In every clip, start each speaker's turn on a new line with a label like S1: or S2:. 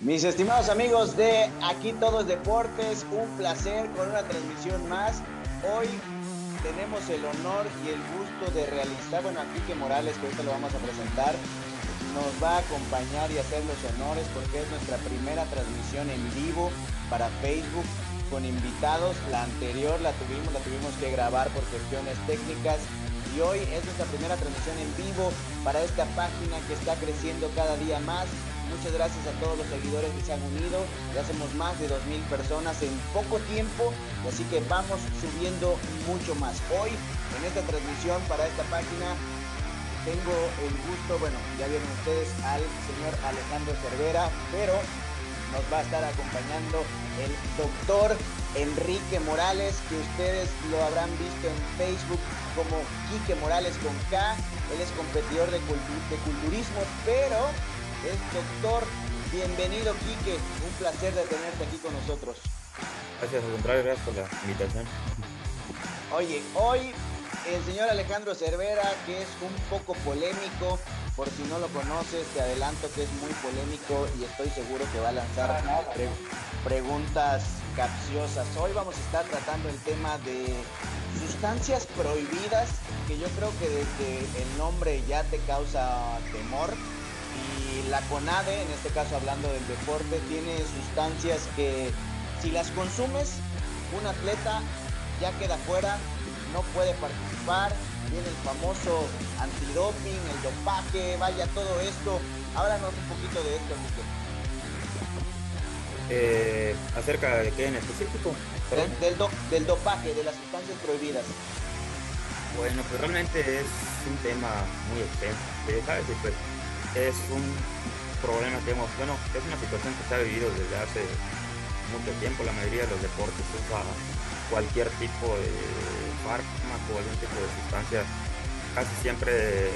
S1: Mis estimados amigos de Aquí Todos Deportes, un placer con una transmisión más. Hoy tenemos el honor y el gusto de realizar, bueno, a Quique Morales, que ahorita lo vamos a presentar, nos va a acompañar y hacer los honores porque es nuestra primera transmisión en vivo para Facebook con invitados. La anterior la tuvimos, la tuvimos que grabar por cuestiones técnicas y hoy es nuestra primera transmisión en vivo para esta página que está creciendo cada día más. Muchas gracias a todos los seguidores que se han unido. Ya somos más de 2.000 personas en poco tiempo, así que vamos subiendo mucho más. Hoy en esta transmisión para esta página tengo el gusto, bueno, ya vieron ustedes al señor Alejandro Cervera, pero nos va a estar acompañando el doctor Enrique Morales, que ustedes lo habrán visto en Facebook como Quique Morales con K. Él es competidor de, de culturismo, pero es doctor. Bienvenido, Quique. Un placer de tenerte aquí con nosotros.
S2: Gracias, al contrario, gracias por la invitación.
S1: Oye, hoy el señor Alejandro Cervera, que es un poco polémico, por si no lo conoces, te adelanto que es muy polémico y estoy seguro que va a lanzar preguntas capciosas. Hoy vamos a estar tratando el tema de sustancias prohibidas, que yo creo que desde el nombre ya te causa temor. Y la CONADE, en este caso hablando del deporte, tiene sustancias que si las consumes, un atleta ya queda fuera no puede participar. Viene el famoso antidoping, el dopaje, vaya todo esto. Háblanos un poquito de esto, Enrique.
S2: Eh, ¿Acerca de qué en específico?
S1: Del, del, dopaje, de las sustancias prohibidas.
S2: Bueno, pues realmente es un tema muy extenso, ¿sabes? pues es un problema que hemos, bueno, es una situación que se ha vivido desde hace mucho tiempo. La mayoría de los deportes usa cualquier tipo de fármaco, algún tipo de sustancia, casi siempre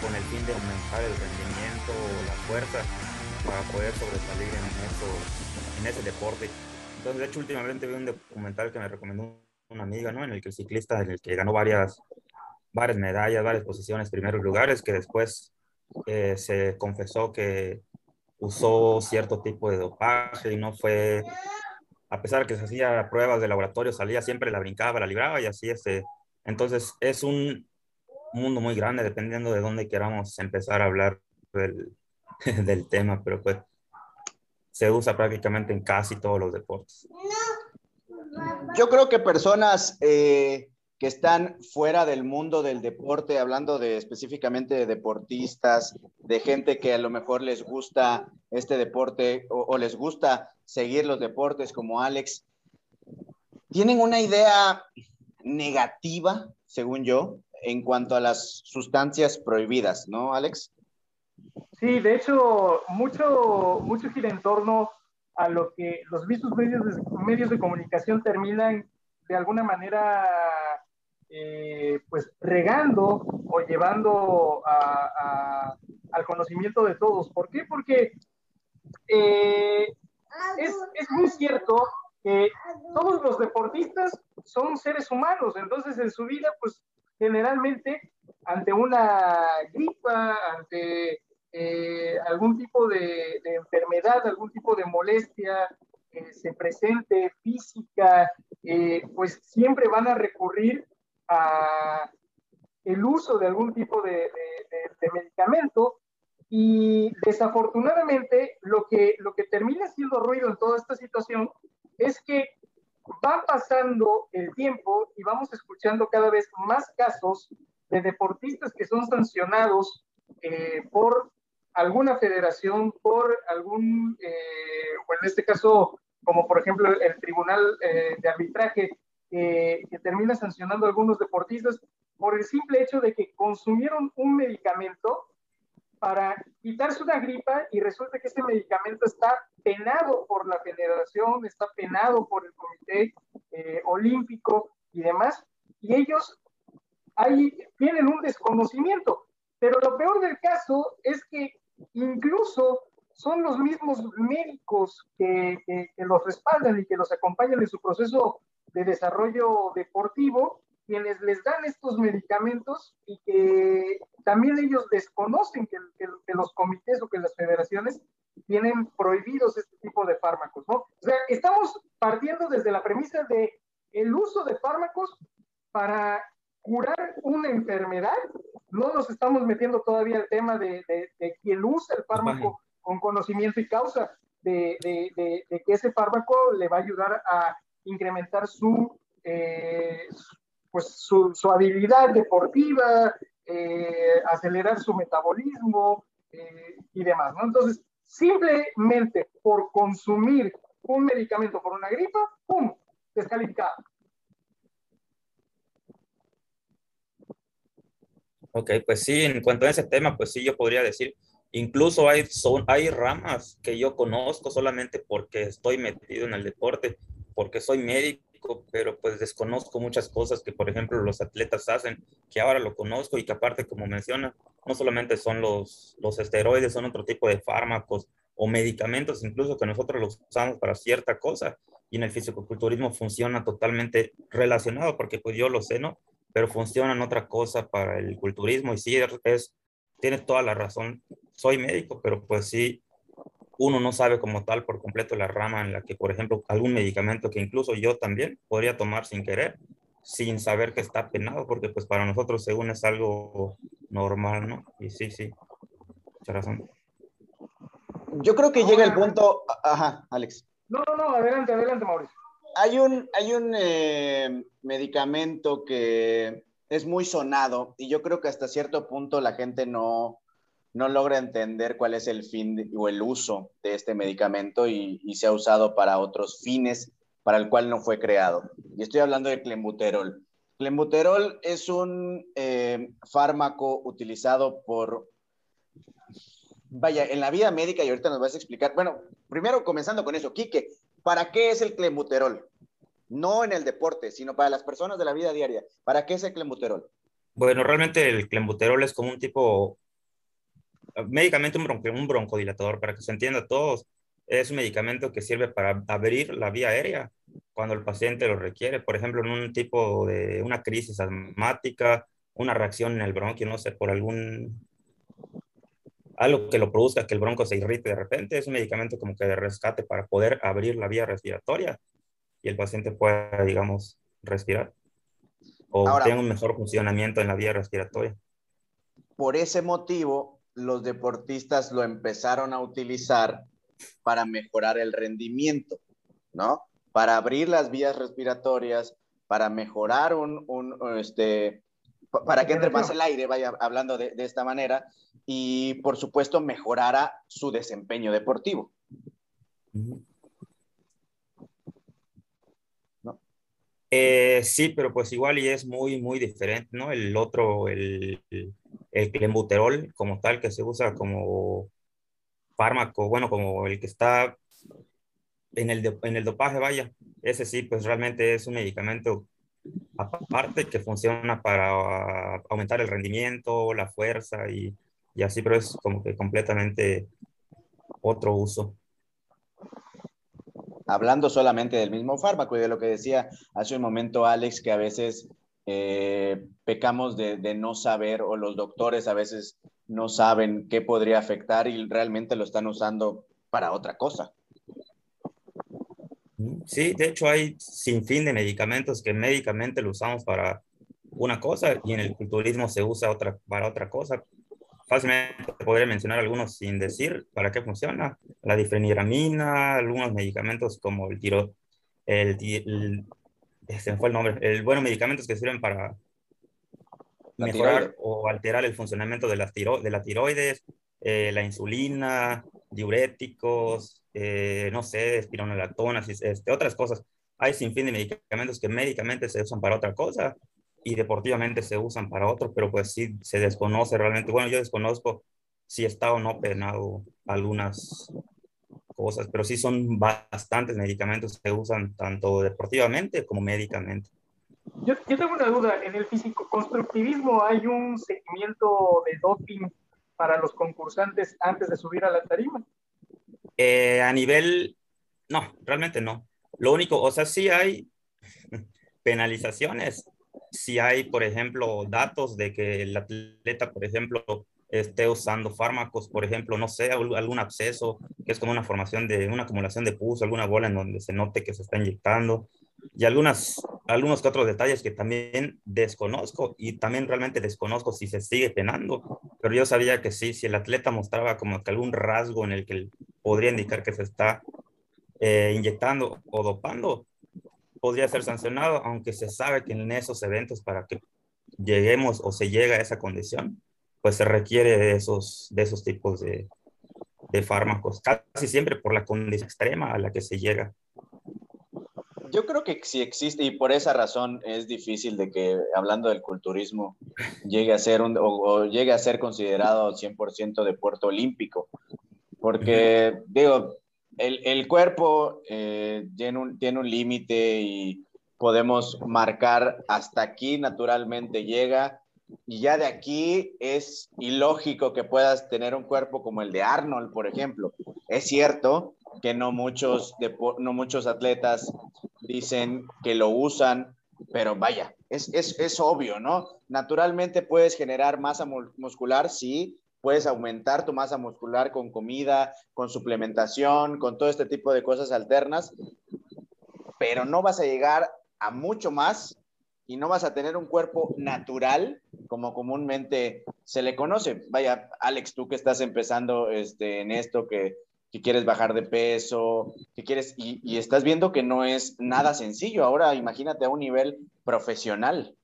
S2: con el fin de aumentar el rendimiento la fuerza para poder sobresalir en, eso, en ese deporte. Entonces, de hecho, últimamente vi un documental que me recomendó una amiga, ¿no? En el que el ciclista, en el que ganó varias, varias medallas, varias posiciones, primeros lugares, que después eh, se confesó que usó cierto tipo de dopaje y no fue a pesar que se hacía pruebas de laboratorio, salía siempre, la brincaba, la libraba y así este. Entonces es un mundo muy grande dependiendo de dónde queramos empezar a hablar del, del tema, pero pues se usa prácticamente en casi todos los deportes.
S1: Yo creo que personas eh, que están fuera del mundo del deporte, hablando de específicamente de deportistas, de gente que a lo mejor les gusta este deporte o, les gusta seguir los deportes como Alex, tienen una idea negativa, según yo, en cuanto a las sustancias prohibidas, ¿no, Alex?
S3: Sí, de hecho, mucho, mucho gira en torno a lo que los mismos medios de, medios de comunicación terminan de alguna manera eh, pues regando o llevando al conocimiento de todos. ¿Por qué? Porque eh, es, es, muy cierto que todos los deportistas son seres humanos, entonces en su vida, pues generalmente ante una gripa, ante eh, algún tipo de, de, enfermedad, algún tipo de molestia que se presente física, pues siempre van a recurrir el uso de algún tipo de, medicamento. Y desafortunadamente lo que, lo que termina siendo ruido en toda esta situación es que va pasando el tiempo y vamos escuchando cada vez más casos de deportistas que son sancionados eh, por alguna federación, por algún, eh, o en este caso, como por ejemplo el Tribunal eh, de Arbitraje que termina sancionando a algunos deportistas por el simple hecho de que consumieron un medicamento para quitarse una gripa y resulta que ese medicamento está penado por la federación, está penado por el comité eh, olímpico y demás, y ellos ahí tienen un desconocimiento. Pero lo peor del caso es que incluso son los mismos médicos que, que, que los respaldan y que los acompañan en su proceso de desarrollo deportivo quienes les dan estos medicamentos y que también ellos desconocen que, que, los comités o que las federaciones tienen prohibidos este tipo de fármacos, ¿no? O sea, estamos partiendo desde la premisa de el uso de fármacos para curar una enfermedad. No nos estamos metiendo todavía al tema de, de, quien usa el fármaco con conocimiento y causa de, de, que ese fármaco le va a ayudar a incrementar su, eh, pues su, su, habilidad deportiva, eh, acelerar su metabolismo eh, y demás. ¿no? Entonces, simplemente por consumir un medicamento por una gripa, ¡pum! Descalificado.
S2: Ok, pues sí, en cuanto a ese tema, pues sí, yo podría decir, incluso hay, son, hay ramas que yo conozco solamente porque estoy metido en el deporte, porque soy médico, pero pues desconozco muchas cosas que, por ejemplo, los atletas hacen, que ahora lo conozco y que aparte, como menciona, no solamente son los, los esteroides, son otro tipo de fármacos o medicamentos incluso que nosotros los usamos para cierta cosa y en el fisicoculturismo funciona totalmente relacionado porque pues yo lo sé, ¿no? Pero funciona en otra cosa para el culturismo y sí, es, tienes toda la razón. Soy médico, pero pues sí, uno no sabe como tal por completo la rama en la que, por ejemplo, algún medicamento que incluso yo también podría tomar sin querer, sin saber que está penado, porque pues para nosotros según es algo normal, ¿no? Y sí, sí, mucha razón.
S1: Yo creo que llega el punto, ajá, Alex.
S3: No, no, no, adelante, adelante, Mauricio.
S1: Hay un, hay un eh, medicamento que es muy sonado y yo creo que hasta cierto punto la gente no, no logra entender cuál es el fin o el uso de este medicamento y, y, se ha usado para otros fines para el cual no fue creado. Y estoy hablando de clenbuterol. Clenbuterol es un eh, fármaco utilizado por, vaya, en la vida médica y ahorita nos vas a explicar. Bueno, primero comenzando con eso, Quique, ¿para qué es el clenbuterol? No en el deporte, sino para las personas de la vida diaria. ¿Para qué es el clenbuterol?
S2: Bueno, realmente el clenbuterol es como un tipo, médicamente un, un broncodilatador, para que se entienda todos es un medicamento que sirve para abrir la vía aérea cuando el paciente lo requiere, por ejemplo, en un tipo de una crisis asmática, una reacción en el bronquio, no sé, por algún algo que lo produzca, que el bronco se irrite de repente, es un medicamento como que de rescate para poder abrir la vía respiratoria y el paciente pueda, digamos, respirar o tenga un mejor funcionamiento en la vía respiratoria.
S1: Por ese motivo, los deportistas lo empezaron a utilizar para mejorar el rendimiento, ¿no? Para abrir las vías respiratorias, para mejorar un, este, para que entre más el aire, vaya hablando de, esta manera, y por supuesto mejorara su desempeño deportivo.
S2: Eh, sí, pero pues igual y es muy, muy diferente, ¿no? El otro, el, el, el clenbuterol como tal, que se usa como fármaco, bueno, como el que está en el, en el dopaje, vaya, ese sí, pues realmente es un medicamento aparte que funciona para aumentar el rendimiento, la fuerza y, y así, pero es como que completamente otro uso.
S1: Hablando solamente del mismo fármaco y de lo que decía hace un momento Alex, que a veces eh, pecamos de, de, no saber o los doctores a veces no saben qué podría afectar y realmente lo están usando para otra cosa.
S2: Sí, de hecho hay sin fin de medicamentos que médicamente lo usamos para una cosa y en el culturismo se usa otra, para otra cosa. Fácilmente podría mencionar algunos sin decir para qué funciona. La difeniramina, algunos medicamentos como el tiro, el, el, se fue el nombre, el, bueno, medicamentos que sirven para mejorar o alterar el funcionamiento de, las tiro de la tiroides, eh, la insulina, diuréticos, eh, no sé, espironolactonas, este, otras cosas. Hay sin fin de medicamentos que médicamente se usan para otra cosa y deportivamente se usan para otro, pero pues sí se desconoce realmente. Bueno, yo desconozco si está o no penado algunas cosas, pero sí son bastantes medicamentos que se usan tanto deportivamente como médicamente.
S3: Yo, tengo una duda. En el físico-constructivismo hay un seguimiento de doping para los concursantes antes de subir a la tarima.
S2: Eh, a nivel, no, realmente no. Lo único, o sea, sí hay penalizaciones. Si hay, por ejemplo, datos de que el atleta, por ejemplo, esté usando fármacos, por ejemplo, no sé, algún absceso, que es como una formación de una acumulación de pus, alguna bola en donde se note que se está inyectando, y algunas, algunos otros detalles que también desconozco y también realmente desconozco si se sigue penando, pero yo sabía que sí, si el atleta mostraba como que algún rasgo en el que podría indicar que se está eh, inyectando o dopando, podría ser sancionado, aunque se sabe que en esos eventos para que lleguemos o se llega a esa condición, pues se requiere de esos, de esos tipos de, de fármacos, casi siempre por la condición extrema a la que se llega.
S1: Yo creo que sí existe y por esa razón es difícil de que, hablando del culturismo, llegue a ser, un, o, llegue a ser considerado 100% deporte olímpico. Porque, digo, el, el cuerpo eh, tiene un, tiene un límite y podemos marcar hasta aquí naturalmente llega y ya de aquí es ilógico que puedas tener un cuerpo como el de Arnold, por ejemplo. Es cierto que no muchos, no muchos atletas dicen que lo usan, pero vaya, es, es, es obvio, ¿no? Naturalmente puedes generar masa muscular, sí, puedes aumentar tu masa muscular con comida, con suplementación, con todo este tipo de cosas alternas, pero no vas a llegar a mucho más y no vas a tener un cuerpo natural como comúnmente se le conoce. Vaya, Alex, tú que estás empezando este, en esto, que, que quieres bajar de peso, que quieres, y, estás viendo que no es nada sencillo. Ahora imagínate a un nivel profesional.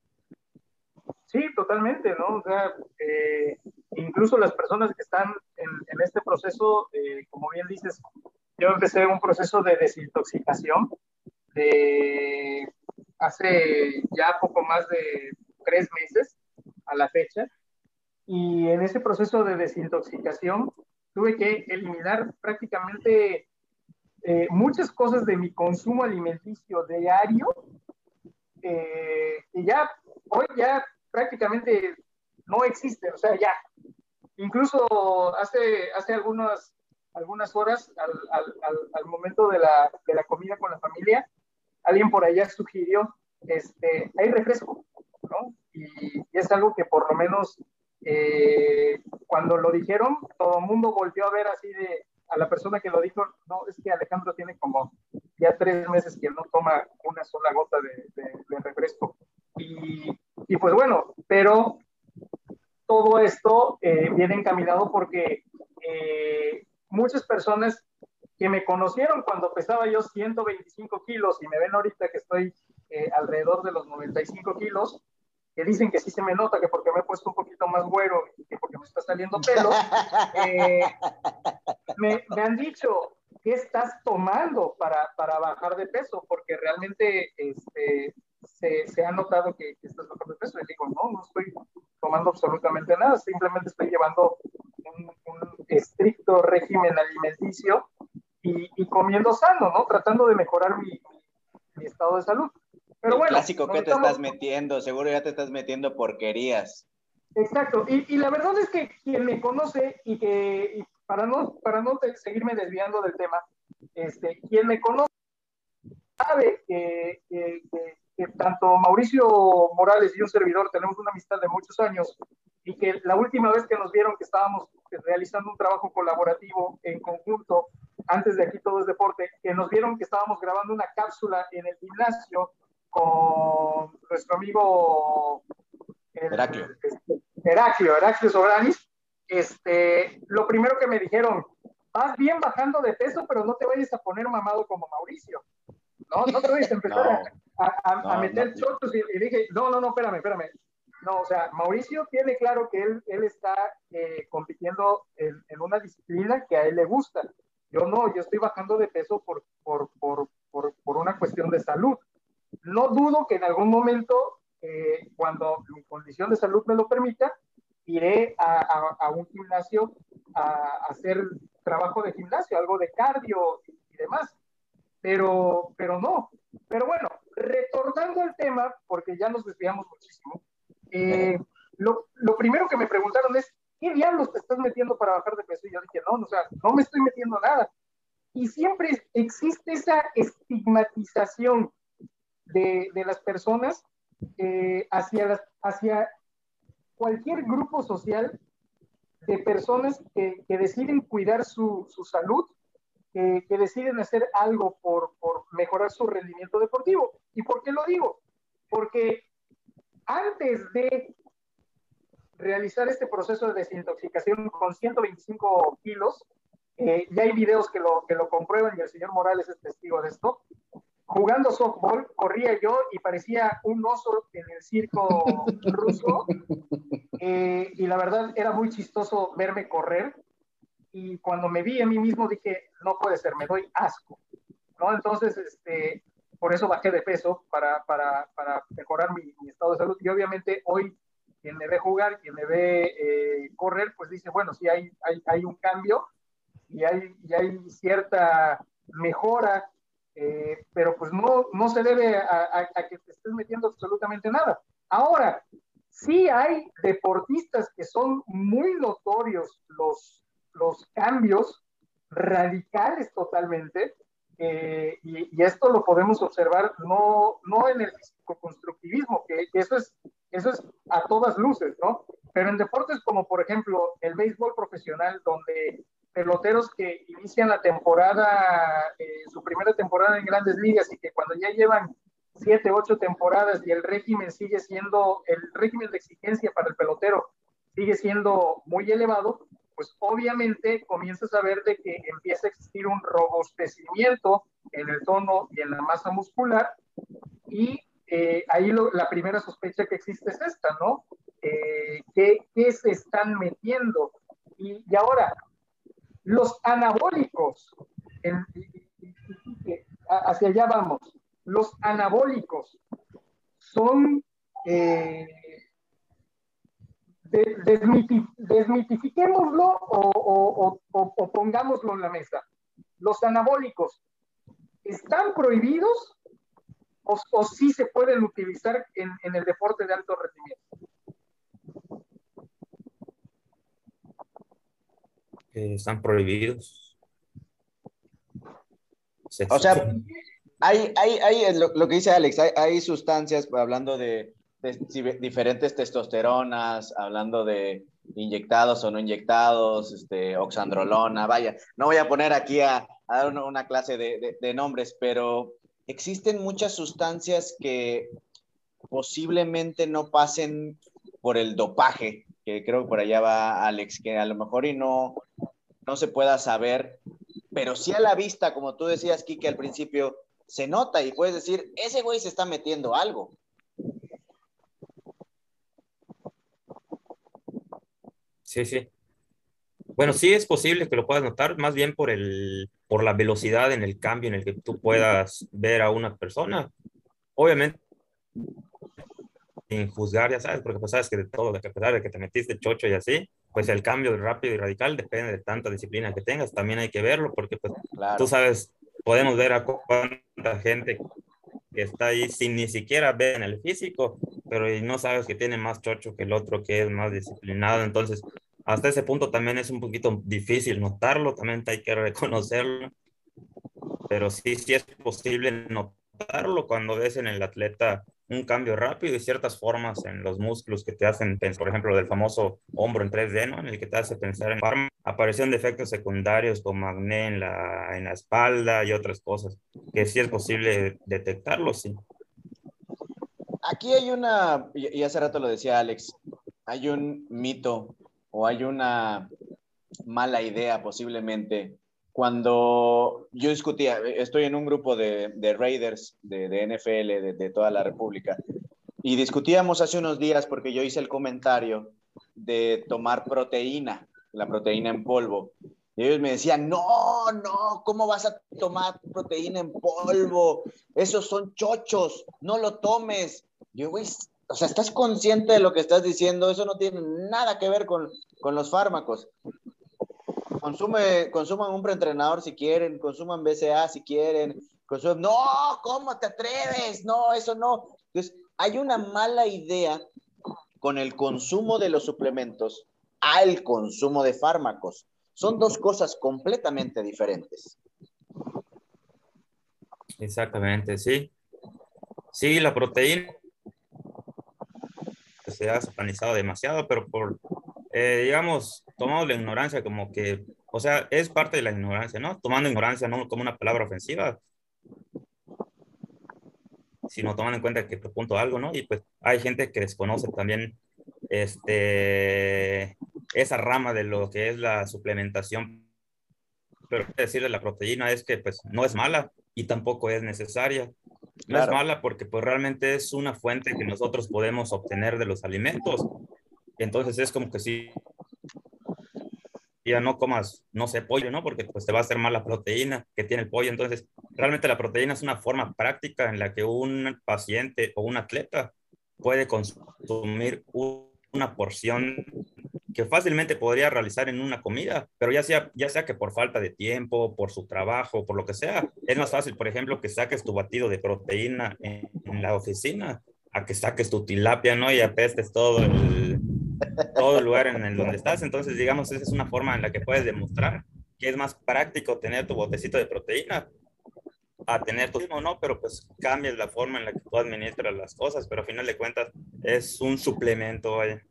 S3: Sí, totalmente, ¿no? O sea, eh, incluso las personas que están en, en este proceso, eh, como bien dices, yo empecé un proceso de desintoxicación de hace ya poco más de tres meses a la fecha. Y en ese proceso de desintoxicación tuve que eliminar prácticamente eh, muchas cosas de mi consumo alimenticio diario. Eh, y ya, hoy ya prácticamente no existen, o sea, ya. Incluso hace, hace algunas, algunas horas, al, al, al momento de la, de la comida con la familia, alguien por allá sugirió, este, hay refresco, ¿no? Y, y es algo que por lo menos eh, cuando lo dijeron, todo el mundo volvió a ver así de, a la persona que lo dijo, no, es que Alejandro tiene como ya tres meses que no toma una sola gota de, de, de refresco. Y, y, pues bueno, pero todo esto eh, viene encaminado porque eh, muchas personas que me conocieron cuando pesaba yo 125 kilos y me ven ahorita que estoy eh, alrededor de los 95 kilos, que dicen que sí se me nota, que porque me he puesto un poquito más güero y que porque me está saliendo pelo, eh, me, me, han dicho, ¿qué estás tomando para, para bajar de peso? Porque realmente este, se, se, ha notado que, que, estás bajando de peso. Y digo, no, no estoy tomando absolutamente nada, simplemente estoy llevando un, un estricto régimen alimenticio y, y, comiendo sano, ¿no? Tratando de mejorar mi, mi estado de salud.
S1: Pero el bueno, clásico que te estamos... estás metiendo, seguro ya te estás metiendo porquerías.
S3: Exacto, y, y la verdad es que quien me conoce y que, y para no, para no seguirme desviando del tema, este, quien me conoce sabe que, que, que, que, tanto Mauricio Morales y un servidor tenemos una amistad de muchos años y que la última vez que nos vieron que estábamos realizando un trabajo colaborativo en conjunto, antes de aquí todo es deporte, que nos vieron que estábamos grabando una cápsula en el gimnasio con nuestro amigo
S1: el, Heraclio.
S3: Este, Heraclio, Heraclio Sobranis, este, lo primero que me dijeron, vas bien bajando de peso, pero no te vayas a poner mamado como Mauricio. No, no te vayas a empezar no, a, a, no, a, meter no, chotos y, y, dije, no, no, no, espérame, espérame. No, o sea, Mauricio tiene claro que él, él está eh, compitiendo en, en, una disciplina que a él le gusta. Yo no, yo estoy bajando de peso por, por, por, por, por una cuestión de salud. No dudo que en algún momento, eh, cuando mi condición de salud me lo permita, iré a, a, a un gimnasio a, a, hacer trabajo de gimnasio, algo de cardio y, y, demás. Pero, pero no. Pero bueno, retornando al tema, porque ya nos desviamos muchísimo, eh, lo, lo, primero que me preguntaron es, ¿qué diablos te estás metiendo para bajar de peso? Y yo dije, no, o sea, no me estoy metiendo nada. Y siempre existe esa estigmatización de, de las personas eh, hacia, cualquier grupo social de personas que, deciden cuidar su, salud, que, deciden hacer algo por, por mejorar su rendimiento deportivo. ¿Y por qué lo digo? Porque antes de realizar este proceso de desintoxicación con 125 kilos, eh, ya hay videos que lo, que lo comprueban y el señor Morales es testigo de esto. Jugando softball, corría yo y parecía un oso en el circo ruso. Eh, y la verdad era muy chistoso verme correr. Y cuando me vi a mí mismo dije, no puede ser, me doy asco. ¿no? Entonces, este, por eso bajé de peso para, para, para mejorar mi, mi, estado de salud. Y obviamente hoy quien me ve jugar, quien me ve eh, correr, pues dice, bueno, sí hay, hay, hay un cambio y hay, y hay cierta mejora, eh, pero pues no, no se debe a, a, que te estés metiendo absolutamente nada. Ahora, sí hay deportistas que son muy notorios los, los cambios radicales totalmente, eh, y, y, esto lo podemos observar no, no en el constructivismo, que, que, eso, es, eso es a todas luces, ¿no? Pero en deportes como, por ejemplo, el béisbol profesional, donde peloteros que inician la temporada, eh, su primera temporada en grandes ligas y que cuando ya llevan siete, ocho temporadas y el régimen sigue siendo, el régimen de exigencia para el pelotero sigue siendo muy elevado, pues obviamente comienzas a ver de que empieza a existir un robustecimiento en el tono y en la masa muscular y eh, ahí lo, la primera sospecha que existe es esta, ¿no? Eh, ¿qué, ¿qué, se están metiendo? Y, ahora, los anabólicos, hacia allá vamos, los anabólicos son, eh, de, desmiti, desmitifiquémoslo o, o, o, o, pongámoslo en la mesa. Los anabólicos, ¿están prohibidos o, o sí se pueden utilizar en, en el deporte de alto rendimiento?
S2: están prohibidos.
S1: O sea, hay, hay, hay lo, lo, que dice Alex, hay, hay sustancias, hablando de, diferentes testosteronas, hablando de inyectados o no inyectados, este, oxandrolona, vaya, no voy a poner aquí a, dar una, clase de, nombres, pero existen muchas sustancias que posiblemente no pasen por el dopaje, que creo que por allá va Alex, que a lo mejor y no, no se pueda saber, pero sí a la vista, como tú decías, Kike, al principio, se nota y puedes decir, ese güey se está metiendo algo.
S2: Sí, sí. Bueno, sí es posible que lo puedas notar, más bien por, el, por la velocidad en el cambio en el que tú puedas ver a una persona. Obviamente, sin juzgar, ya sabes, porque pues sabes que de todo, de que a pesar de que te metiste chocho y así, pues el cambio rápido y radical depende de tanta disciplina que tengas, también hay que verlo, porque pues claro. tú sabes, podemos ver a cuánta gente que está ahí sin ni siquiera ver en el físico, pero no sabes que tiene más chocho que el otro que es más disciplinado, entonces hasta ese punto también es un poquito difícil notarlo, también hay que reconocerlo, pero sí, sí es posible notarlo cuando ves en el atleta un cambio rápido y ciertas formas en los músculos que te hacen pensar, por ejemplo, del famoso hombro en 3D, ¿no? En el que te hace pensar en farma, aparición de efectos secundarios como acné en la, en la espalda y otras cosas, que sí es posible detectarlo, sí.
S1: Aquí hay una, y hace rato lo decía Alex, hay un mito o hay una mala idea posiblemente cuando yo discutía, estoy en un grupo de, de Raiders de, de NFL de, de, toda la República, y discutíamos hace unos días porque yo hice el comentario de tomar proteína, la proteína en polvo. Y ellos me decían, no, no, ¿cómo vas a tomar proteína en polvo? Esos son chochos, no lo tomes. Yo, güey, o sea, ¿estás consciente de lo que estás diciendo? Eso no tiene nada que ver con, con los fármacos consume, consuman un preentrenador si quieren, consuman BCA si quieren, consuman, no, ¿cómo te atreves? No, eso no. Entonces, hay una mala idea con el consumo de los suplementos al consumo de fármacos. Son dos cosas completamente diferentes.
S2: Exactamente, sí. Sí, la proteína se ha satanizado demasiado, pero por eh, digamos, tomamos la ignorancia como que, o sea, es parte de la ignorancia, ¿no? Tomando ignorancia no como una palabra ofensiva, sino tomando en cuenta que propunto algo, ¿no? Y pues hay gente que desconoce también este, esa rama de lo que es la suplementación. Pero decirle la proteína es que pues no es mala y tampoco es necesaria. No es mala porque pues realmente es una fuente que nosotros podemos obtener de los alimentos. Entonces es como que si ya no comas, no sé, pollo, ¿no? Porque pues te va a hacer mal la proteína que tiene el pollo. Entonces, realmente la proteína es una forma práctica en la que un paciente o un atleta puede consumir una porción que fácilmente podría realizar en una comida, pero ya sea, ya sea que por falta de tiempo, por su trabajo, por lo que sea, es más fácil, por ejemplo, que saques tu batido de proteína en, la oficina a que saques tu tilapia, ¿no? Y apestes todo el, todo el lugar en el donde estás. Entonces, digamos, esa es una forma en la que puedes demostrar que es más práctico tener tu botecito de proteína a tener tu mismo, ¿no? Pero pues cambias la forma en la que tú administras las cosas, pero a final de cuentas es un suplemento, vaya.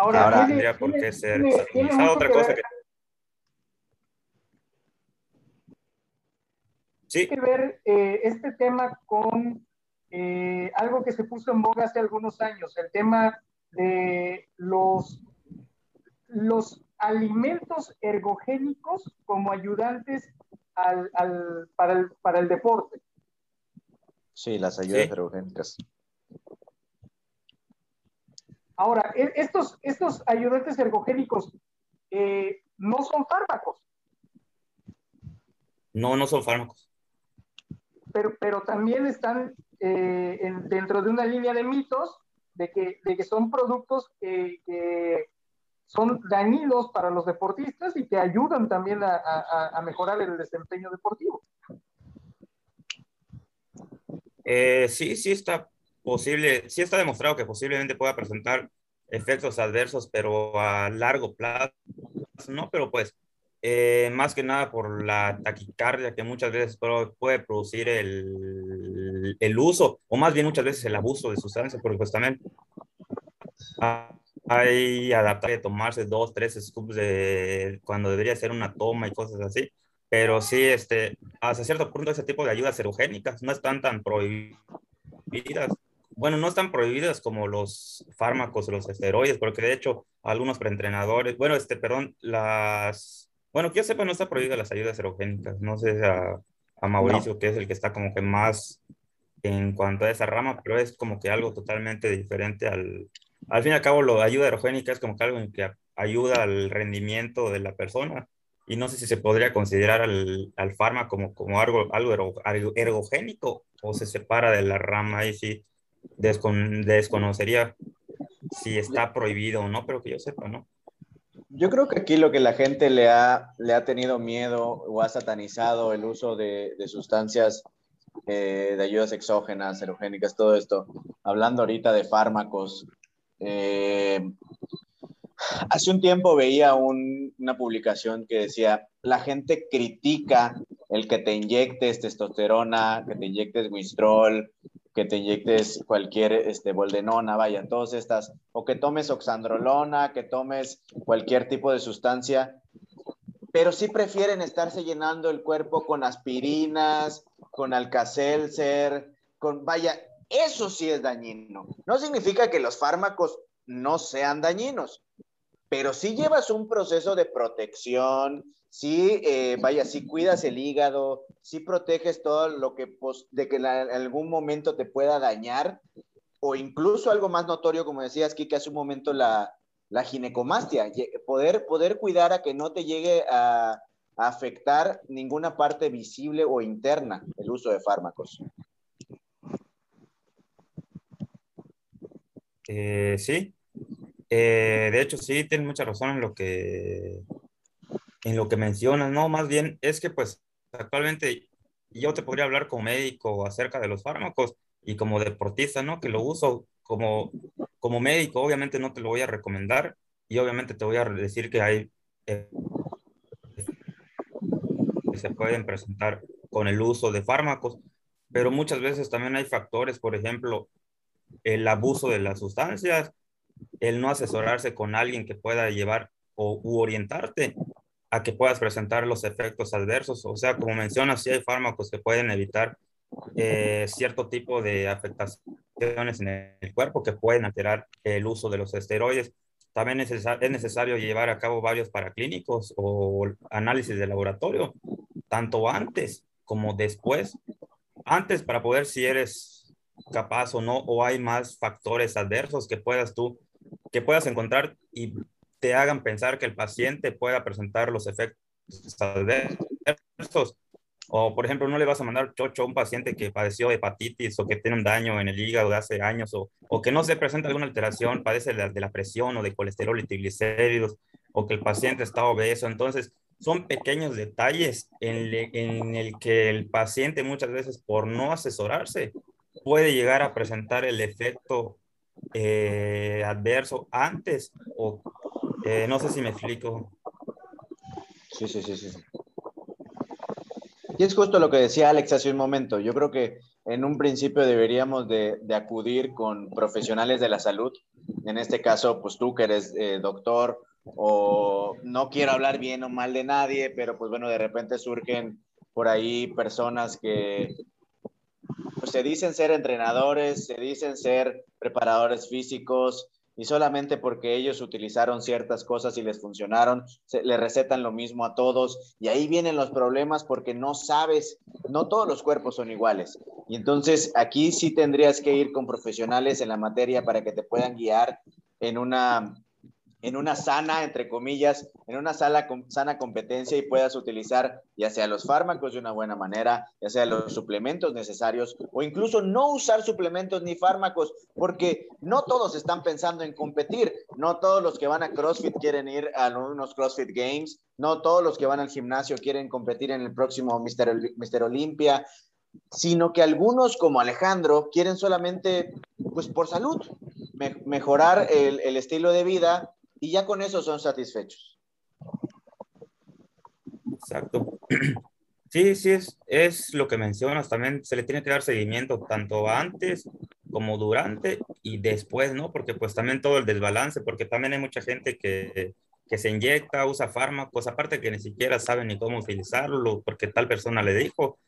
S2: Ahora, no tendría por qué ser otra cosa que...
S3: Sí. que ver eh, este tema con eh, algo que se puso en boga hace algunos años, el tema de los, los alimentos ergogénicos como ayudantes al, al, para, el, para el deporte.
S1: Sí, las ayudas ergogénicas.
S3: Ahora, e, estos, estos ayudantes ergogénicos eh, no son fármacos.
S2: No, no son fármacos.
S3: Pero, pero también están eh, dentro de una línea de mitos de que, de que son productos que, son dañinos para los deportistas y que ayudan también a, a, mejorar el desempeño deportivo.
S2: Eh, sí, sí está posible, sí está demostrado que posiblemente pueda presentar efectos adversos, pero a largo plazo, ¿no? Pero pues, eh, más que nada por la taquicardia que muchas veces puede producir el, el, uso, o más bien muchas veces el abuso de sustancias, porque pues también hay adaptar de tomarse dos, tres scoops de cuando debería ser una toma y cosas así. Pero sí, este, hasta cierto punto ese tipo de ayudas erogénicas no están tan prohibidas bueno, no están prohibidas como los fármacos, los esteroides, porque de hecho algunos preentrenadores, bueno, este, perdón, las, bueno, que yo sepa, no está prohibida las ayudas erogénicas, no sé a, a Mauricio, que es el que está como que más en cuanto a esa rama, pero es como que algo totalmente diferente al, al fin y al cabo, la ayuda erogénica es como que algo en que ayuda al rendimiento de la persona, y no sé si se podría considerar al, al fármaco como, como algo, algo ergogénico o se separa de la rama y sí desconocería si está prohibido o no, pero que yo sepa, ¿no?
S1: Yo creo que aquí lo que la gente le ha, le ha tenido miedo o ha satanizado el uso de, de sustancias eh, de ayudas exógenas, erogénicas, todo esto, hablando ahorita de fármacos. Eh, hace un tiempo veía una publicación que decía, la gente critica el que te inyectes testosterona, que te inyectes Wistrol, que te inyectes cualquier este, boldenona, vaya, todas estas, o que tomes oxandrolona, que tomes cualquier tipo de sustancia, pero sí prefieren estarse llenando el cuerpo con aspirinas, con alcacelser, con, vaya, eso sí es dañino. No significa que los fármacos no sean dañinos, pero sí llevas un proceso de protección, sí, eh, vaya, sí cuidas el hígado, sí proteges todo lo que, de que en algún momento te pueda dañar, o incluso algo más notorio, como decías, que hace un momento la, la ginecomastia, poder, poder cuidar a que no te llegue a, afectar ninguna parte visible o interna el uso de fármacos.
S2: Eh, sí, eh, de hecho sí, tienes mucha razón en lo que en lo que mencionas, no, más bien es que pues actualmente yo te podría hablar como médico acerca de los fármacos y como deportista, ¿no? Que lo uso como, como médico, obviamente no te lo voy a recomendar y obviamente te voy a decir que hay eh, que se pueden presentar con el uso de fármacos, pero muchas veces también hay factores, por ejemplo, el abuso de las sustancias el no asesorarse con alguien que pueda llevar o u orientarte a que puedas presentar los efectos adversos. O sea, como mencionas, sí hay fármacos que pueden evitar eh, cierto tipo de afectaciones en el cuerpo que pueden alterar el uso de los esteroides. También es, es necesario llevar a cabo varios paraclínicos o análisis de laboratorio, tanto antes como después. Antes para poder si eres capaz o no, o hay más factores adversos que puedas tú, que puedas encontrar y te hagan pensar que el paciente pueda presentar los efectos adversos. O, por ejemplo, no le vas a mandar chocho a un paciente que padeció hepatitis o que tiene un daño en el hígado de hace años o, o que no se presenta alguna alteración, padece de, de la presión o de colesterol y triglicéridos o que el paciente está obeso. Entonces, son pequeños detalles en, en, el que el paciente muchas veces por no asesorarse puede llegar a presentar el efecto eh, adverso antes o eh, no sé si me explico.
S1: Sí, sí, sí, sí. Y es justo lo que decía Alex hace un momento. Yo creo que en un principio deberíamos de, acudir con profesionales de la salud. En este caso, pues tú que eres eh, doctor o no quiero hablar bien o mal de nadie, pero pues bueno, de repente surgen por ahí personas que pues, se dicen ser entrenadores, se dicen ser preparadores físicos, y solamente porque ellos utilizaron ciertas cosas y les funcionaron, se, le recetan lo mismo a todos y ahí vienen los problemas porque no sabes, no todos los cuerpos son iguales. Y entonces aquí sí tendrías que ir con profesionales en la materia para que te puedan guiar en una en una sana, entre comillas, en una sala con, sana competencia y puedas utilizar ya sea los fármacos de una buena manera, ya sea los suplementos necesarios o incluso no usar suplementos ni fármacos, porque no todos están pensando en competir, no todos los que van a CrossFit quieren ir a unos CrossFit Games, no todos los que van al gimnasio quieren competir en el próximo Mister, Mister Olympia, sino que algunos como Alejandro quieren solamente, pues por salud, me mejorar el, el estilo de vida y ya con eso son satisfechos.
S2: Exacto. Sí, sí, es, es lo que mencionas. También se le tiene que dar seguimiento tanto antes como durante y después, ¿no? Porque pues también todo el desbalance, porque también hay mucha gente que, que se inyecta, usa fármacos, aparte que ni siquiera sabe ni cómo utilizarlo, porque tal persona le dijo.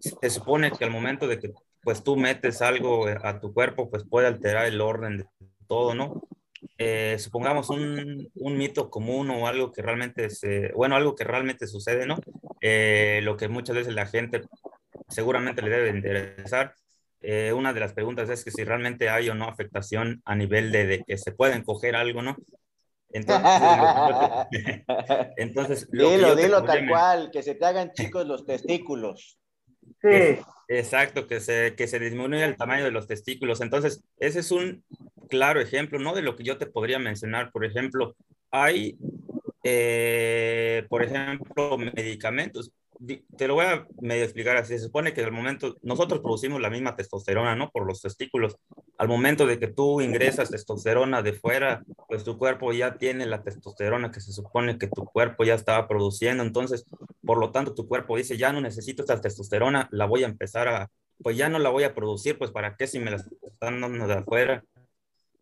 S2: Se supone que al momento de que pues tú metes algo a tu cuerpo, pues puede alterar el orden de todo, ¿no? Eh, supongamos un, un, mito común o algo que realmente se, bueno, algo que realmente sucede, ¿no? Eh, lo que muchas veces la gente seguramente le debe interesar. Eh, una de las preguntas es que si realmente hay o no afectación a nivel de, de que se pueden coger algo, ¿no?
S1: Entonces, entonces dilo, dilo tal cual, que se te hagan chicos los testículos.
S2: Sí. Exacto, que se, que se disminuya el tamaño de los testículos. Entonces, ese es un claro ejemplo, ¿no? De lo que yo te podría mencionar. Por ejemplo, hay, eh, por ejemplo, medicamentos. Te lo voy a medio explicar así. Se supone que al momento, nosotros producimos la misma testosterona, ¿no? Por los testículos. Al momento de que tú ingresas testosterona de fuera, pues tu cuerpo ya tiene la testosterona que se supone que tu cuerpo ya estaba produciendo. Entonces, por lo tanto, tu cuerpo dice, ya no necesito esta testosterona, la voy a empezar a, pues ya no la voy a producir, pues para qué si me la están dando de afuera.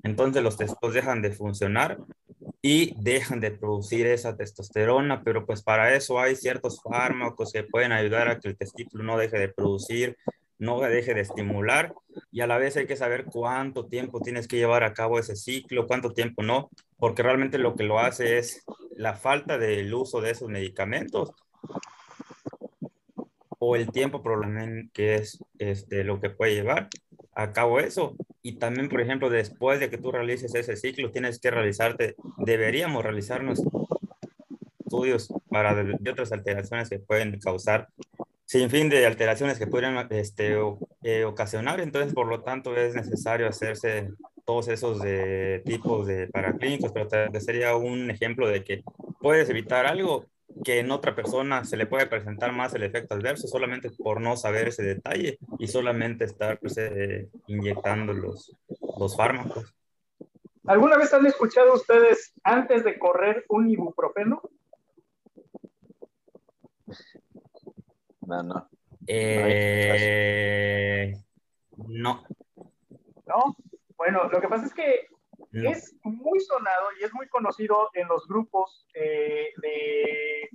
S2: Entonces los testos dejan de funcionar y dejan de producir esa testosterona, pero pues para eso hay ciertos fármacos que pueden ayudar a que el testículo no deje de producir, no deje de estimular y a la vez hay que saber cuánto tiempo tienes que llevar a cabo ese ciclo, cuánto tiempo no, porque realmente lo que lo hace es la falta del uso de esos medicamentos o el tiempo probablemente que es este, lo que puede llevar a cabo eso. Y también, por ejemplo, después de que tú realices ese ciclo, tienes que realizarte, deberíamos realizarnos estudios para de, otras alteraciones que pueden causar, sin fin de alteraciones que pueden este, eh, ocasionar. Entonces, por lo tanto, es necesario hacerse todos esos de, tipos de paraclínicos, pero sería un ejemplo de que puedes evitar algo que en otra persona se le puede presentar más el efecto adverso solamente por no saber ese detalle y solamente estar pues, eh, inyectando los, los fármacos.
S3: ¿Alguna vez han escuchado ustedes antes de correr un ibuprofeno?
S1: No, no.
S2: Eh, no.
S3: ¿No? Bueno, lo que pasa es que es muy sonado y es muy conocido en los grupos eh, de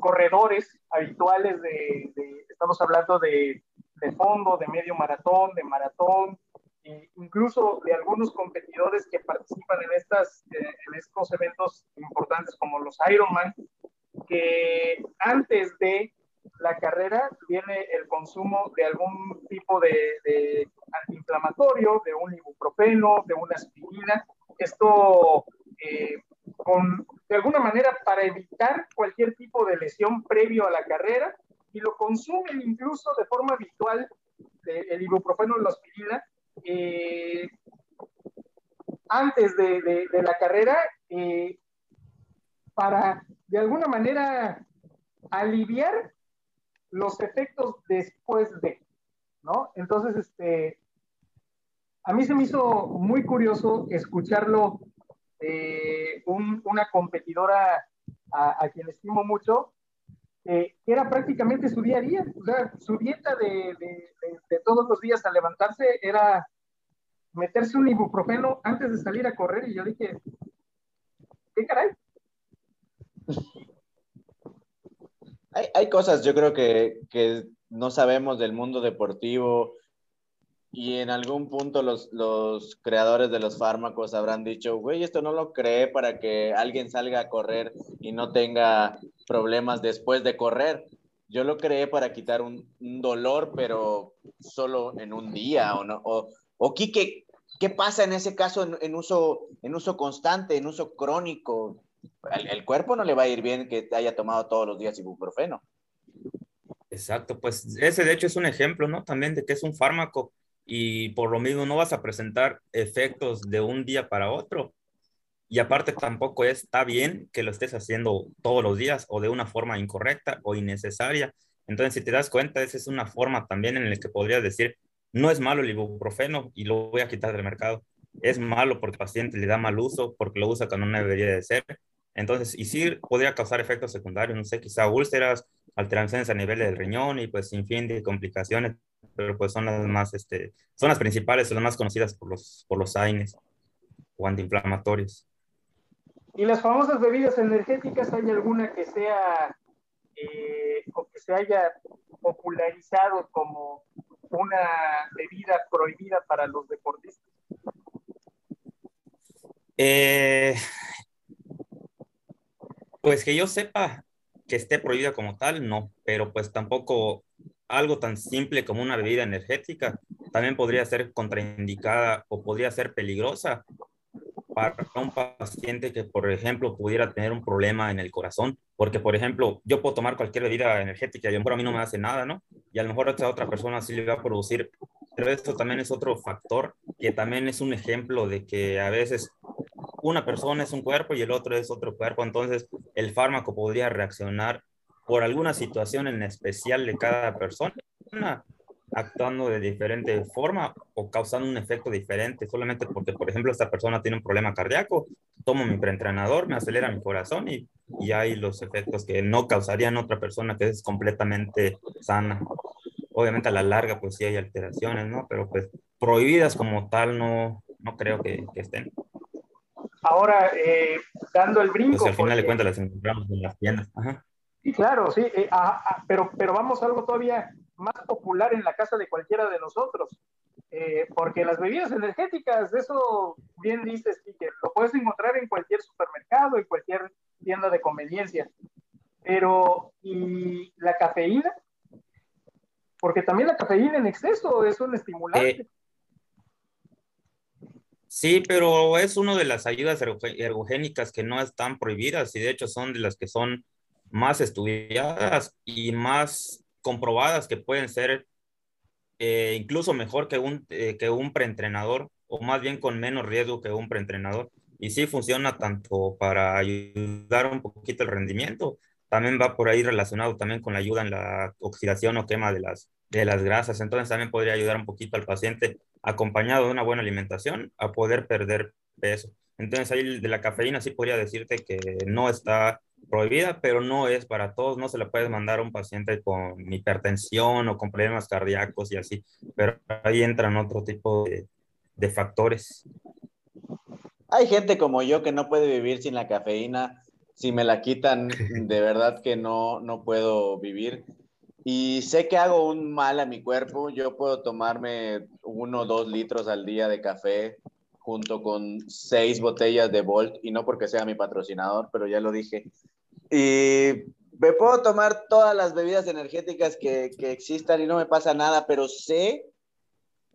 S3: corredores habituales de, estamos hablando de, de, fondo, de medio maratón, de maratón, e incluso de algunos competidores que participan en, estas, eh, en estos eventos importantes como los Ironman, que antes de la carrera viene el consumo de algún tipo de, antiinflamatorio, de un ibuprofeno, de una aspirina. Esto eh, con, de alguna manera para evitar cualquier tipo de lesión previo a la carrera y lo consumen incluso de forma habitual el ibuprofeno y la aspirina eh, antes de, la carrera eh, para de alguna manera aliviar los efectos después de, ¿no? Entonces, este, a mí se me hizo muy curioso escucharlo eh, una competidora a, quien estimo mucho, que era prácticamente su día a día, o sea, su dieta de, de, todos los días al levantarse era meterse un ibuprofeno antes de salir a correr y yo dije, ¿qué caray?
S1: Hay, hay cosas, yo creo que, no sabemos del mundo deportivo y en algún punto los, los creadores de los fármacos habrán dicho, güey, esto no lo cree para que alguien salga a correr y no tenga problemas después de correr. Yo lo creé para quitar un, un dolor, pero solo en un día o no. O, o Quique, ¿qué pasa en ese caso en, uso, en uso constante, en uso crónico? el, cuerpo no le va a ir bien que haya tomado todos los días ibuprofeno.
S2: Exacto, pues ese de hecho es un ejemplo, ¿no? También de que es un fármaco y por lo mismo no vas a presentar efectos de un día para otro. Y aparte tampoco está bien que lo estés haciendo todos los días o de una forma incorrecta o innecesaria. Entonces, si te das cuenta, esa es una forma también en la que podrías decir, no es malo el ibuprofeno y lo voy a quitar del mercado. Es malo porque el paciente le da mal uso, porque lo usa cuando no debería de ser, entonces, y sí podría causar efectos secundarios, no sé, quizá úlceras, alteraciones a nivel del riñón y pues sin fin de complicaciones, pero pues son las más, este, son las principales, son las más conocidas por los, por los AINES o antiinflamatorios.
S3: ¿Y las famosas bebidas energéticas, hay alguna que sea eh, o que se haya popularizado como una bebida prohibida para los deportistas?
S2: Eh, pues que yo sepa que esté prohibida como tal, no, pero pues tampoco algo tan simple como una bebida energética también podría ser contraindicada o podría ser peligrosa para un paciente que, por ejemplo, pudiera tener un problema en el corazón, porque, por ejemplo, yo puedo tomar cualquier bebida energética y a lo mejor mí no me hace nada, ¿no? Y a lo mejor a otra persona sí le va a producir, pero esto también es otro factor que también es un ejemplo de que a veces una persona es un cuerpo y el otro es otro cuerpo, entonces el fármaco podría reaccionar por alguna situación en especial de cada persona, actuando de diferente forma o causando un efecto diferente, solamente porque, por ejemplo, esta persona tiene un problema cardíaco, tomo mi preentrenador, me acelera mi corazón y, y hay los efectos que no causarían otra persona que es completamente sana. Obviamente a la larga, pues sí hay alteraciones, ¿no? Pero pues prohibidas como tal no, no creo que, que estén.
S3: Ahora, eh, dando el brinco.
S2: Pues al final de cuentas las encontramos en las tiendas.
S3: Sí, claro, sí, eh, pero, pero vamos a algo todavía más popular en la casa de cualquiera de nosotros. Eh, porque las bebidas energéticas, eso bien dices, que lo puedes encontrar en cualquier supermercado, en cualquier tienda de conveniencia. Pero, ¿y la cafeína? Porque también la cafeína en exceso es un estimulante.
S2: Sí, pero es una de las ayudas ergogénicas que no están prohibidas y de hecho son de las que son más estudiadas y más comprobadas que pueden ser eh, incluso mejor que un, eh, que un preentrenador o más bien con menos riesgo que un preentrenador. Y sí funciona tanto para ayudar un poquito el rendimiento, también va por ahí relacionado también con la ayuda en la oxidación o quema de las, de las grasas. Entonces también podría ayudar un poquito al paciente acompañado de una buena alimentación a poder perder peso. Entonces ahí de la cafeína sí podría decirte que no está prohibida, pero no es para todos, no se le puede mandar a un paciente con hipertensión o con problemas cardíacos y así, pero ahí entran otro tipo de, de factores.
S1: Hay gente como yo que no puede vivir sin la cafeína. Si me la quitan, de verdad que no, no puedo vivir. Y sé que hago un mal a mi cuerpo. Yo puedo tomarme uno o dos litros al día de café junto con seis botellas de Volt, y no porque sea mi patrocinador, pero ya lo dije. Y me puedo tomar todas las bebidas energéticas que, que existan y no me pasa nada, pero sé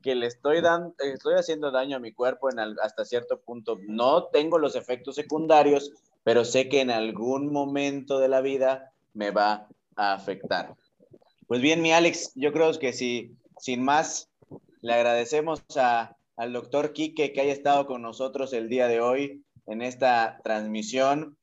S1: que le estoy, dando, estoy haciendo daño a mi cuerpo en hasta cierto punto. No tengo los efectos secundarios, pero sé que en algún momento de la vida me va a afectar. Pues bien, mi Alex, yo creo que si, sin más, le agradecemos a, al doctor Quique que haya estado con nosotros el día de hoy en esta transmisión.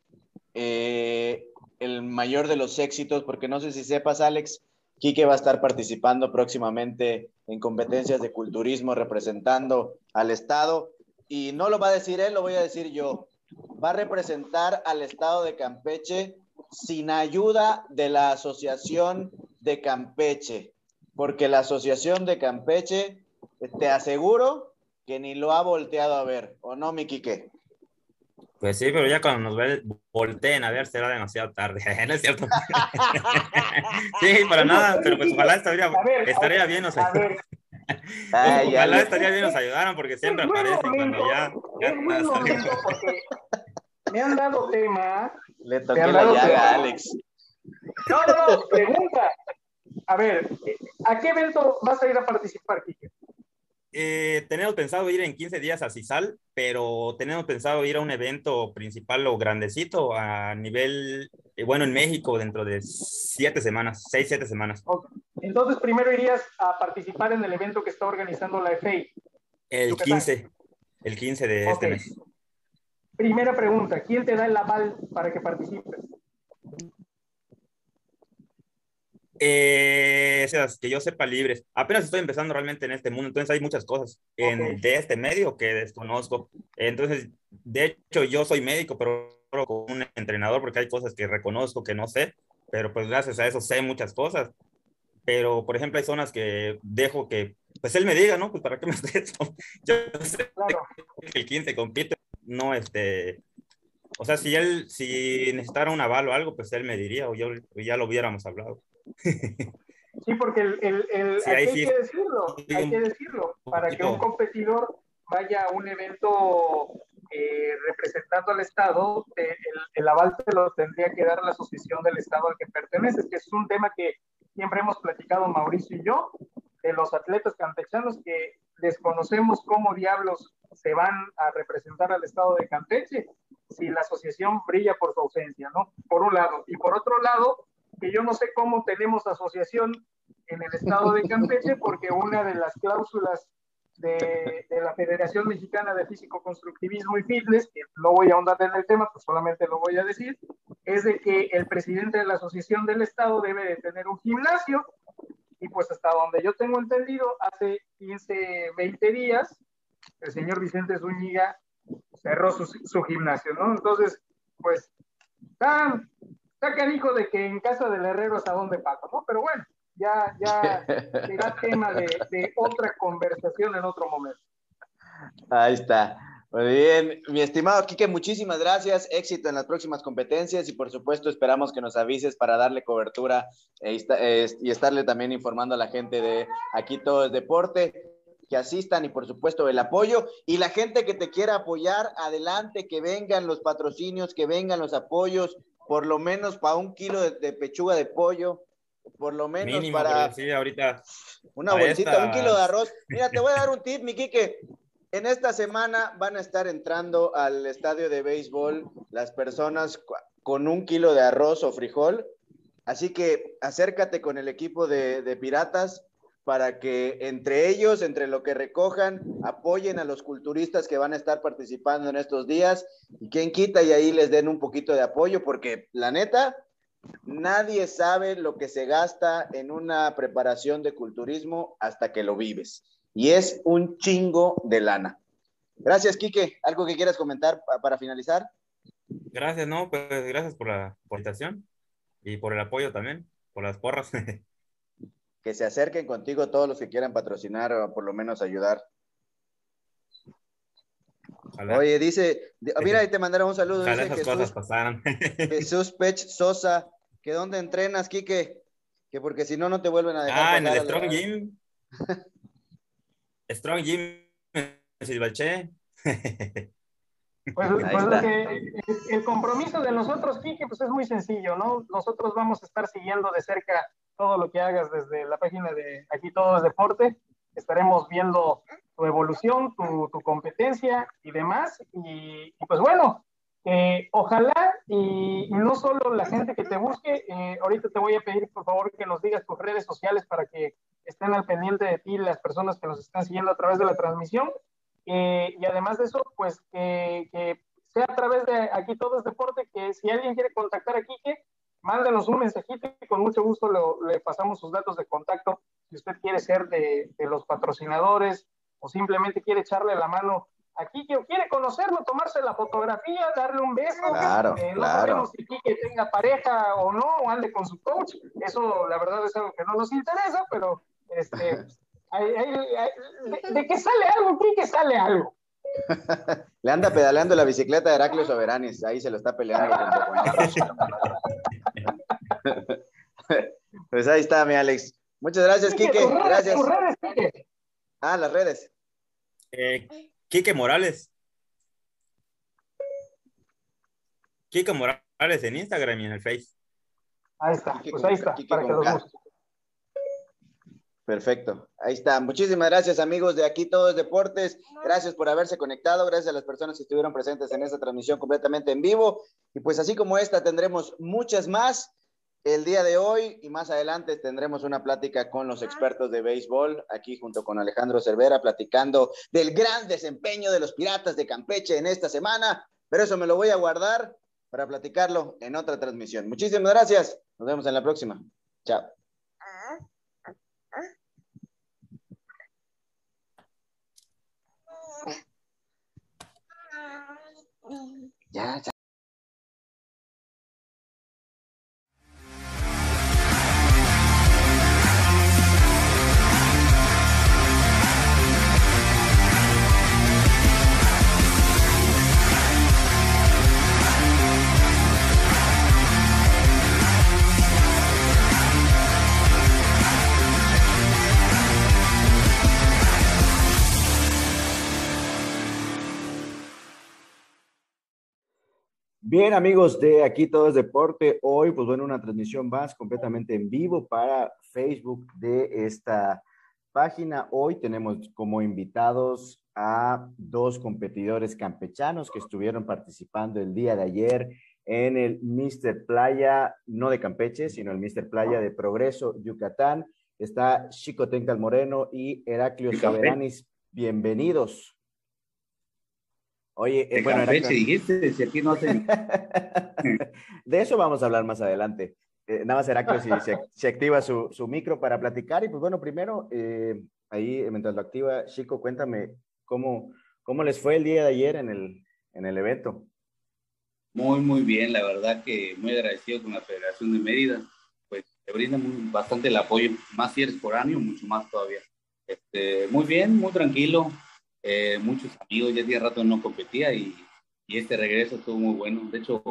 S1: Eh, el mayor de los éxitos, porque no sé si sepas, Alex, Quique va a estar participando próximamente en competencias de culturismo representando al Estado. Y no lo va a decir él, lo voy a decir yo. Va a representar al Estado de Campeche sin ayuda de la Asociación de Campeche, porque la Asociación de Campeche, te aseguro que ni lo ha volteado a ver, ¿o no, mi Quique?
S2: Pues sí, pero ya cuando nos volteen a ver será demasiado tarde, ¿no es cierto? sí, para nada, pero pues ojalá estaría, estaría bien, o sea, ojalá estaría bien nos ayudaran porque siempre aparecen cuando ya, ya
S3: me han dado tema.
S1: Le toqué la llaga, Alex.
S3: No, no, no, pregunta. A ver, ¿a qué evento vas a ir a participar, Kike?
S2: Eh, tenemos pensado ir en 15 días a CISAL, pero tenemos pensado ir a un evento principal o grandecito a nivel, eh, bueno, en México dentro de siete semanas, seis, siete semanas.
S3: Entonces, primero irías a participar en el evento que está organizando la FA.
S2: El 15, el 15 de este mes.
S3: Primera pregunta, ¿quién te da el aval para que participes?
S2: Eh, que yo sepa libres. Apenas estoy empezando realmente en este mundo, entonces hay muchas cosas en, de este medio que desconozco. Entonces, de hecho, yo soy médico, pero con un entrenador porque hay cosas que reconozco que no sé, pero pues gracias a eso sé muchas cosas. Pero, por ejemplo, hay zonas que dejo que, pues él me diga, ¿no? Pues para qué me estreso. Yo sé que el 15 compite, no, este, o sea, si él, si necesitara un aval o algo, pues él me diría, o yo ya lo hubiéramos hablado.
S3: Sí, porque el, el, hay, que decirlo, hay que decirlo, para que un competidor vaya a un evento eh, representando al Estado, el, el, aval se lo tendría que dar la asociación del Estado al que pertenece, que es un tema que siempre hemos platicado Mauricio y yo, de los atletas campechanos que desconocemos cómo diablos se van a representar al Estado de Campeche si la asociación brilla por su ausencia, ¿no? Por un lado. Y por otro lado, que yo no sé cómo tenemos asociación en el estado de Campeche, porque una de las cláusulas de, la Federación Mexicana de Físico Constructivismo y Fitness, que no voy a ahondar en el tema, pues solamente lo voy a decir, es de que el presidente de la asociación del estado debe de tener un gimnasio, y pues hasta donde yo tengo entendido, hace 15, 20 días, el señor Vicente Zúñiga cerró su, su gimnasio, ¿no? Entonces, pues, tan Está dijo de que en casa del herrero hasta dónde pasa, ¿no? Pero bueno, ya, ya será tema de, de otra conversación en otro momento.
S1: Ahí está. Muy bien, mi estimado Quique, muchísimas gracias. Éxito en las próximas competencias y por supuesto esperamos que nos avises para darle cobertura e y estarle también informando a la gente de Aquí Todo es Deporte, que asistan y por supuesto el apoyo. Y la gente que te quiera apoyar, adelante, que vengan los patrocinios, que vengan los apoyos por lo menos para un kilo de, pechuga de pollo, por lo menos para...
S2: Sí, ahorita...
S1: Una bolsita, un kilo de arroz. Mira, te voy a dar un tip, mi Quique. En esta semana van a estar entrando al estadio de béisbol las personas con un kilo de arroz o frijol. Así que acércate con el equipo de, de Piratas para que entre ellos, entre lo que recojan, apoyen a los culturistas que van a estar participando en estos días y quien quita y ahí les den un poquito de apoyo, porque la neta, nadie sabe lo que se gasta en una preparación de culturismo hasta que lo vives. Y es un chingo de lana. Gracias, Quique. ¿Algo que quieras comentar para finalizar?
S2: Gracias, no, pues gracias por la invitación y por el apoyo también, por las porras.
S1: que se acerquen contigo todos los que quieran patrocinar o por lo menos ayudar. Oye, dice, mira, ahí te mandaron un saludo.
S2: Ojalá esas cosas pasaran.
S1: Jesús Pech Sosa, que dónde entrenas, Quique, que porque si no, no te vuelven a dejar.
S2: Ah, en el Strong Gym. Strong Gym en Silvalche.
S3: Pues, pues el compromiso de nosotros, Quique, pues es muy sencillo, ¿no? Nosotros vamos a estar siguiendo de cerca todo lo que hagas desde la página de Aquí Todo es Deporte. Estaremos viendo tu evolución, tu, tu competencia y demás. Y, pues bueno, eh, ojalá y, no solo la gente que te busque, eh, ahorita te voy a pedir por favor que nos digas tus redes sociales para que estén al pendiente de ti las personas que nos están siguiendo a través de la transmisión eh, y además de eso, pues que, sea a través de aquí todo es deporte, que si alguien quiere contactar a Quique, mándenos un mensajito y con mucho gusto le pasamos sus datos de contacto. Si usted quiere ser de, los patrocinadores o simplemente quiere echarle la mano a Quique o quiere conocerlo, tomarse la fotografía, darle un beso.
S1: Claro,
S3: eh,
S1: no sabemos
S3: si Quique tenga pareja o no, o ande con su coach. Eso la verdad es algo que no nos interesa, pero este, de, que sale algo, que sale algo.
S1: Le anda pedaleando la bicicleta de Heraclio Soberanis, ahí se lo está peleando. pues ahí está, mi Alex. Muchas gracias, Quique. Gracias. Ah, las redes.
S2: Eh, Quique Morales. Quique Morales en Instagram y en el Face.
S3: Ahí está, pues ahí está, para que los
S1: Perfecto, ahí está. Muchísimas gracias amigos de Aquí Todos Deportes. Gracias por haberse conectado, gracias a las personas que estuvieron presentes en esta transmisión completamente en vivo. Y pues así como esta tendremos muchas más el día de hoy y más adelante tendremos una plática con los expertos de béisbol aquí junto con Alejandro Cervera platicando del gran desempeño de los Piratas de Campeche en esta semana. Pero eso me lo voy a guardar para platicarlo en otra transmisión. Muchísimas gracias. Nos vemos en la próxima. Chao. Ya. Bien, amigos de Aquí Todo es Deporte, hoy pues bueno, una transmisión más completamente en vivo para Facebook de esta página. Hoy tenemos como invitados a dos competidores campechanos que estuvieron participando el día de ayer en el Mister Playa, no de Campeche, sino el Mister Playa de Progreso, Yucatán. Está Chico Tencal Moreno y Heraclio Soberanis. Bienvenidos.
S4: Oye, eh, bueno, dijiste, si aquí no
S1: de eso vamos a hablar más adelante. Eh, nada más Heraclio si se, activa su, su, micro para platicar. Y pues bueno, primero, eh, ahí mientras lo activa, Chico, cuéntame cómo, cómo les fue el día de ayer en el, en el evento.
S4: Muy, muy bien, la verdad que muy agradecido con la Federación de Mérida, pues te brinda bastante el apoyo, más si eres por año, mucho más todavía. Este, muy bien, muy tranquilo, eh, muchos amigos, ya hacía rato no competía y, y, este regreso estuvo muy bueno. De hecho,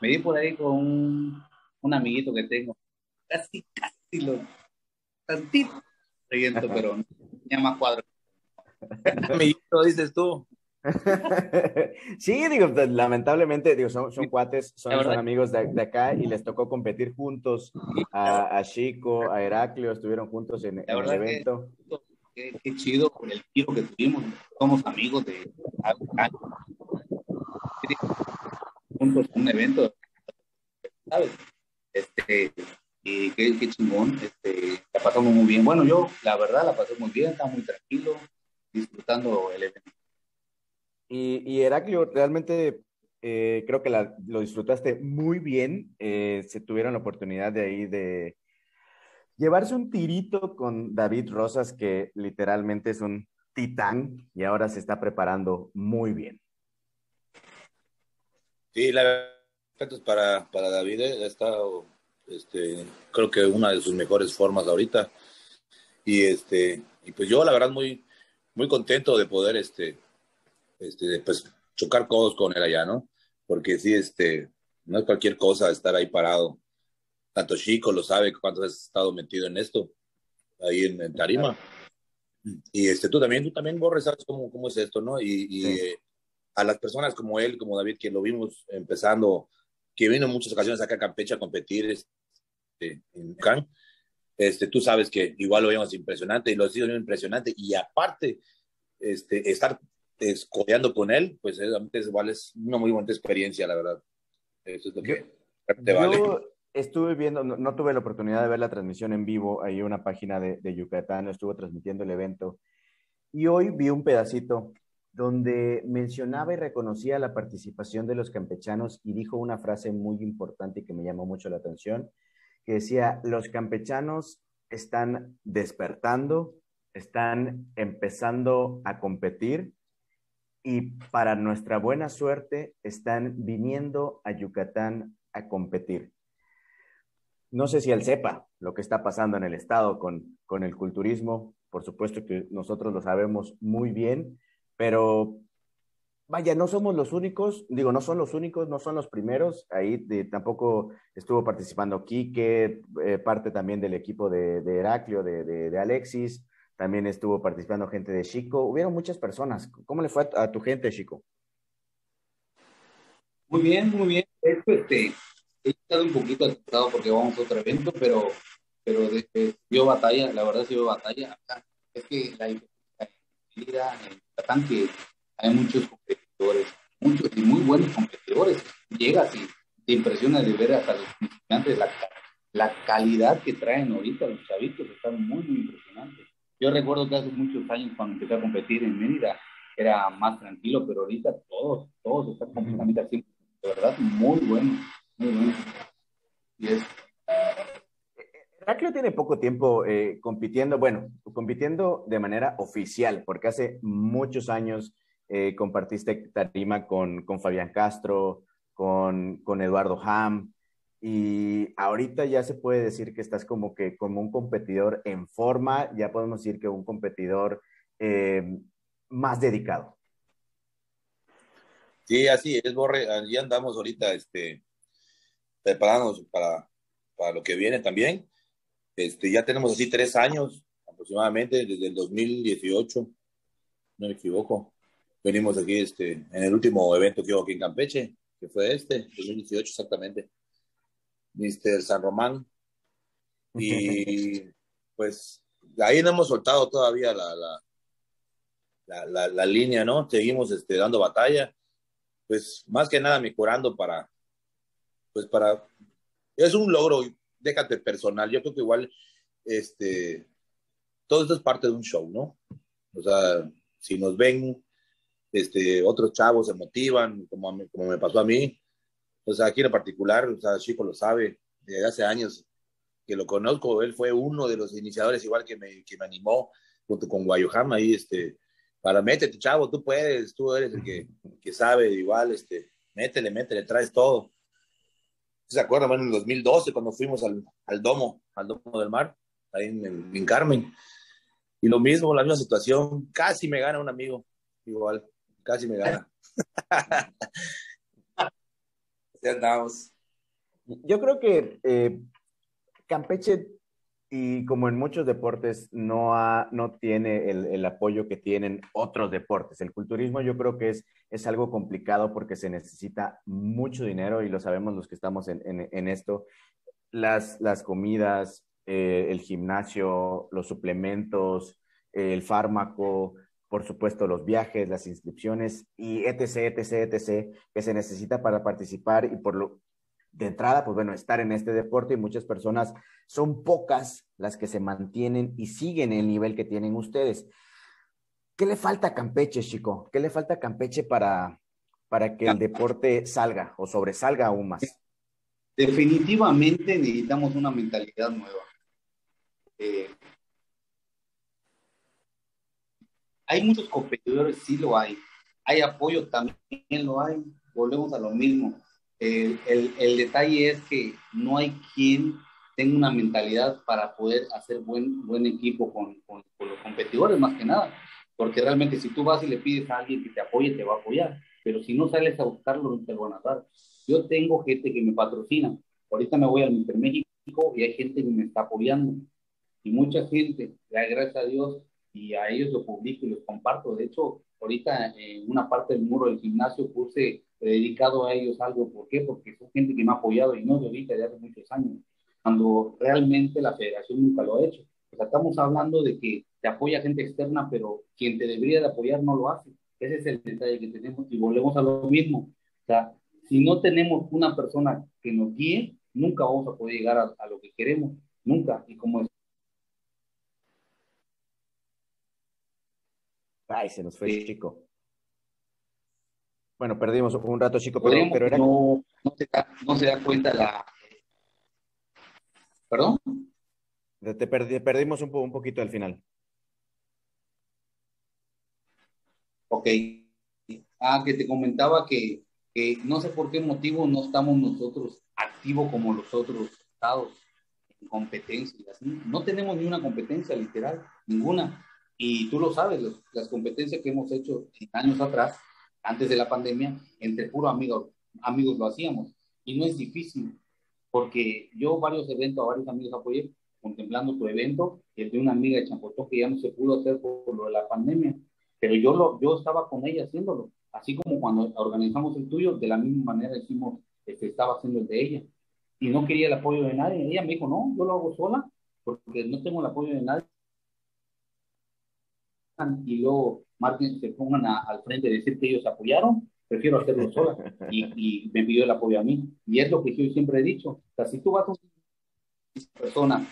S4: me di por ahí con un, un amiguito que tengo, casi, casi lo, tantito, pero no tenía más cuadro.
S2: amiguito, dices tú.
S1: sí, digo, pues, lamentablemente, digo, son, son cuates, son, amigos de, de, acá y les tocó competir juntos a, a Chico, a Heraclio, estuvieron juntos en, en el evento
S4: qué, chido con el tiro que tuvimos. Somos amigos de juntos un evento, ¿sabes? Este, y qué, qué chingón, este, la pasamos muy bien. Bueno, yo, la verdad, la pasé muy bien, estaba muy tranquilo, disfrutando el evento.
S1: Y, y Heraclio, realmente eh, creo que la, lo disfrutaste muy bien. Eh, se tuvieron la oportunidad de ahí de, llevarse un tirito con David Rosas, que literalmente es un titán y ahora se está preparando muy bien.
S5: Sí, la verdad para, para David eh, ha estado, este, creo que una de sus mejores formas ahorita. Y este, y pues yo la verdad muy, muy contento de poder este, este, pues, chocar codos con él allá, ¿no? Porque sí, este, no es cualquier cosa estar ahí parado. Tanto Chico lo sabe cuánto has estado metido en esto, ahí en, Tarima. Y este, tú también, tú también, Borre, sabes cómo, cómo es esto, ¿no? Y, eh, a las personas como él, como David, que lo vimos empezando, que vino en muchas ocasiones acá a Campeche a competir este, en Can, este, tú sabes que igual lo vimos impresionante y lo sido impresionante. Y aparte, este, estar escodeando con él, pues es, igual es una muy buena experiencia, la verdad. Eso es lo que
S1: te vale. Yo estuve viendo, no, tuve la oportunidad de ver la transmisión en vivo, ahí una página de, de Yucatán estuvo transmitiendo el evento. Y hoy vi un pedacito donde mencionaba y reconocía la participación de los campechanos y dijo una frase muy importante que me llamó mucho la atención, que decía, los campechanos están despertando, están empezando a competir y para nuestra buena suerte están viniendo a Yucatán a competir. No sé si él sepa lo que está pasando en el estado con, con el culturismo, por supuesto que nosotros lo sabemos muy bien, pero vaya, no somos los únicos, digo, no son los únicos, no son los primeros. Ahí tampoco estuvo participando Quique, eh, parte también del equipo de, de Heraclio, de, de, Alexis. También estuvo participando gente de Chico. Hubieron muchas personas. ¿Cómo le fue a, tu gente, Chico?
S4: Muy bien, muy bien. Este, he estado un poquito asustado porque vamos a otro evento, pero, pero desde, dio batalla, la verdad sí dio batalla. Es que la vida en que hay muchos competidores, muchos y muy buenos competidores. Llegas y te impresiona de ver hasta los principiantes la, la calidad que traen ahorita los chavitos, están muy, muy impresionantes. Yo recuerdo que hace muchos años cuando empecé a competir en Mérida era más tranquilo, pero ahorita todos, todos están completamente así, de verdad, muy bueno,
S1: Heraclio tiene poco tiempo eh, compitiendo, bueno, compitiendo de manera oficial, porque hace muchos años eh, compartiste tarima con, con Fabián Castro, con, con, Eduardo Ham, y ahorita ya se puede decir que estás como que como un competidor en forma, ya podemos decir que un competidor eh, más dedicado.
S5: Sí, así es, Borre, ya andamos ahorita este, preparándonos para, para lo que viene también. Este, ya tenemos así tres años aproximadamente, desde el 2018, no me equivoco venimos aquí este, en el último evento que hubo aquí en Campeche, que fue este, 2018 exactamente, Mister San Román. Y pues ahí no hemos soltado todavía la, la, la, la, línea, ¿no? Seguimos este, dando batalla. Pues más que nada mejorando para, pues para, es un logro, déjate personal. Yo creo que igual, este, todo esto es parte de un show, ¿no? O sea, si nos ven este, otros chavos se motivan, como, como me pasó a mí. O sea, aquí en particular, o sea, Chico lo sabe, desde hace años que lo conozco, él fue uno de los iniciadores, igual que me, que me animó junto con Guayohama ahí, este, para métete, chavo, tú puedes, tú eres el que, que sabe, igual, este, métele, métele, traes todo. ¿Se acuerdan? Bueno, en el 2012, cuando fuimos al, al Domo, al Domo del Mar, ahí en, en Carmen. Y lo mismo, la misma situación, casi me gana un amigo, igual. Casi me gana. ya andamos.
S1: Yo creo que eh, Campeche, y como en muchos deportes, no, no tiene el, apoyo que tienen otros deportes. El culturismo yo creo que es, es algo complicado porque se necesita mucho dinero y lo sabemos los que estamos en, en, esto. Las, las comidas, eh, el gimnasio, los suplementos, el fármaco, por supuesto, los viajes, las inscripciones y etc., etc., etc., que se necesita para participar y por lo de entrada, pues bueno, estar en este deporte y muchas personas, son pocas las que se mantienen y siguen el nivel que tienen ustedes. ¿Qué le falta a Campeche, chico? ¿Qué le falta a Campeche para, para que el deporte salga o sobresalga aún más?
S4: Definitivamente necesitamos una mentalidad nueva. Eh, Hay muchos competidores, sí lo hay. Hay apoyo, también lo hay. Volvemos a lo mismo. El, el, detalle es que no hay quien tenga una mentalidad para poder hacer buen, buen equipo con, con, los competidores, más que nada. Porque realmente si tú vas y le pides a alguien que te apoye, te va a apoyar. pero si no sales a buscarlo, no te van a dar. Yo tengo gente que me patrocina. Ahorita me voy al Mister México y hay gente que me está apoyando. Y mucha gente, gracias a Dios, y a ellos lo publico y los comparto. De hecho, ahorita en una parte del muro del gimnasio puse dedicado a ellos algo. ¿Por qué? Porque son gente que me ha apoyado y no de ahorita, de hace muchos años, cuando realmente la federación nunca lo ha hecho. O sea, estamos hablando de que te apoya gente externa, pero quien te debería de apoyar no lo hace. Ese es el detalle que tenemos y volvemos a lo mismo. O sea, si no tenemos una persona que nos guíe, nunca vamos a poder llegar a, a lo que queremos, nunca. Y como
S1: Ay, se nos fue sí. Chico. Bueno, perdimos un rato, Chico, pero, pero era...
S4: no, no, se da, no se da cuenta la... ¿Perdón?
S1: Te perdi, perdimos un poquito al final.
S4: Ok. Ah, que te comentaba que, que no sé por qué motivo no estamos nosotros activos como los otros estados en competencias. No tenemos ni una competencia literal, ninguna. Y tú lo sabes, los, las competencias que hemos hecho años atrás, antes de la pandemia, entre puro amigos, amigos lo hacíamos. Y no es difícil, porque yo varios eventos, a varios amigos apoyé, contemplando tu evento, el de una amiga de Champotó que ya no se pudo hacer por, por lo de la pandemia, pero yo, lo, yo estaba con ella haciéndolo, así como cuando organizamos el tuyo, de la misma manera hicimos, este, estaba haciendo el de ella, y no quería el apoyo de nadie, ella me dijo, no, yo lo hago sola, porque no tengo el apoyo de nadie, y luego Martín se pongan a, al frente de decir que ellos apoyaron, prefiero hacerlo sola. Y, y, me pidió el apoyo a mí. Y es lo que yo siempre he dicho, o sea, si tú vas a una persona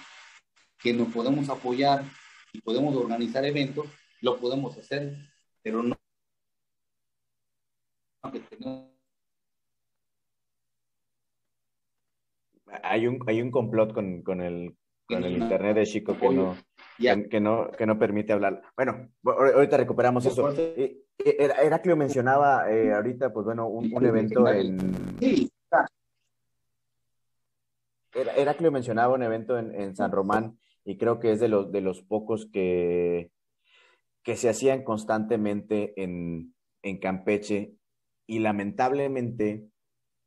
S4: que nos podemos apoyar y podemos organizar eventos, lo podemos hacer, pero no
S1: hay un, hay un complot con, con el, con el internet de Chico que no, que, que, no, que no permite hablar. Bueno, ahorita recuperamos eso. Heraclio mencionaba eh, ahorita, pues bueno, un, un evento en... Heraclio mencionaba un evento en, en, San Román y creo que es de los, de los pocos que, que se hacían constantemente en, en Campeche y lamentablemente,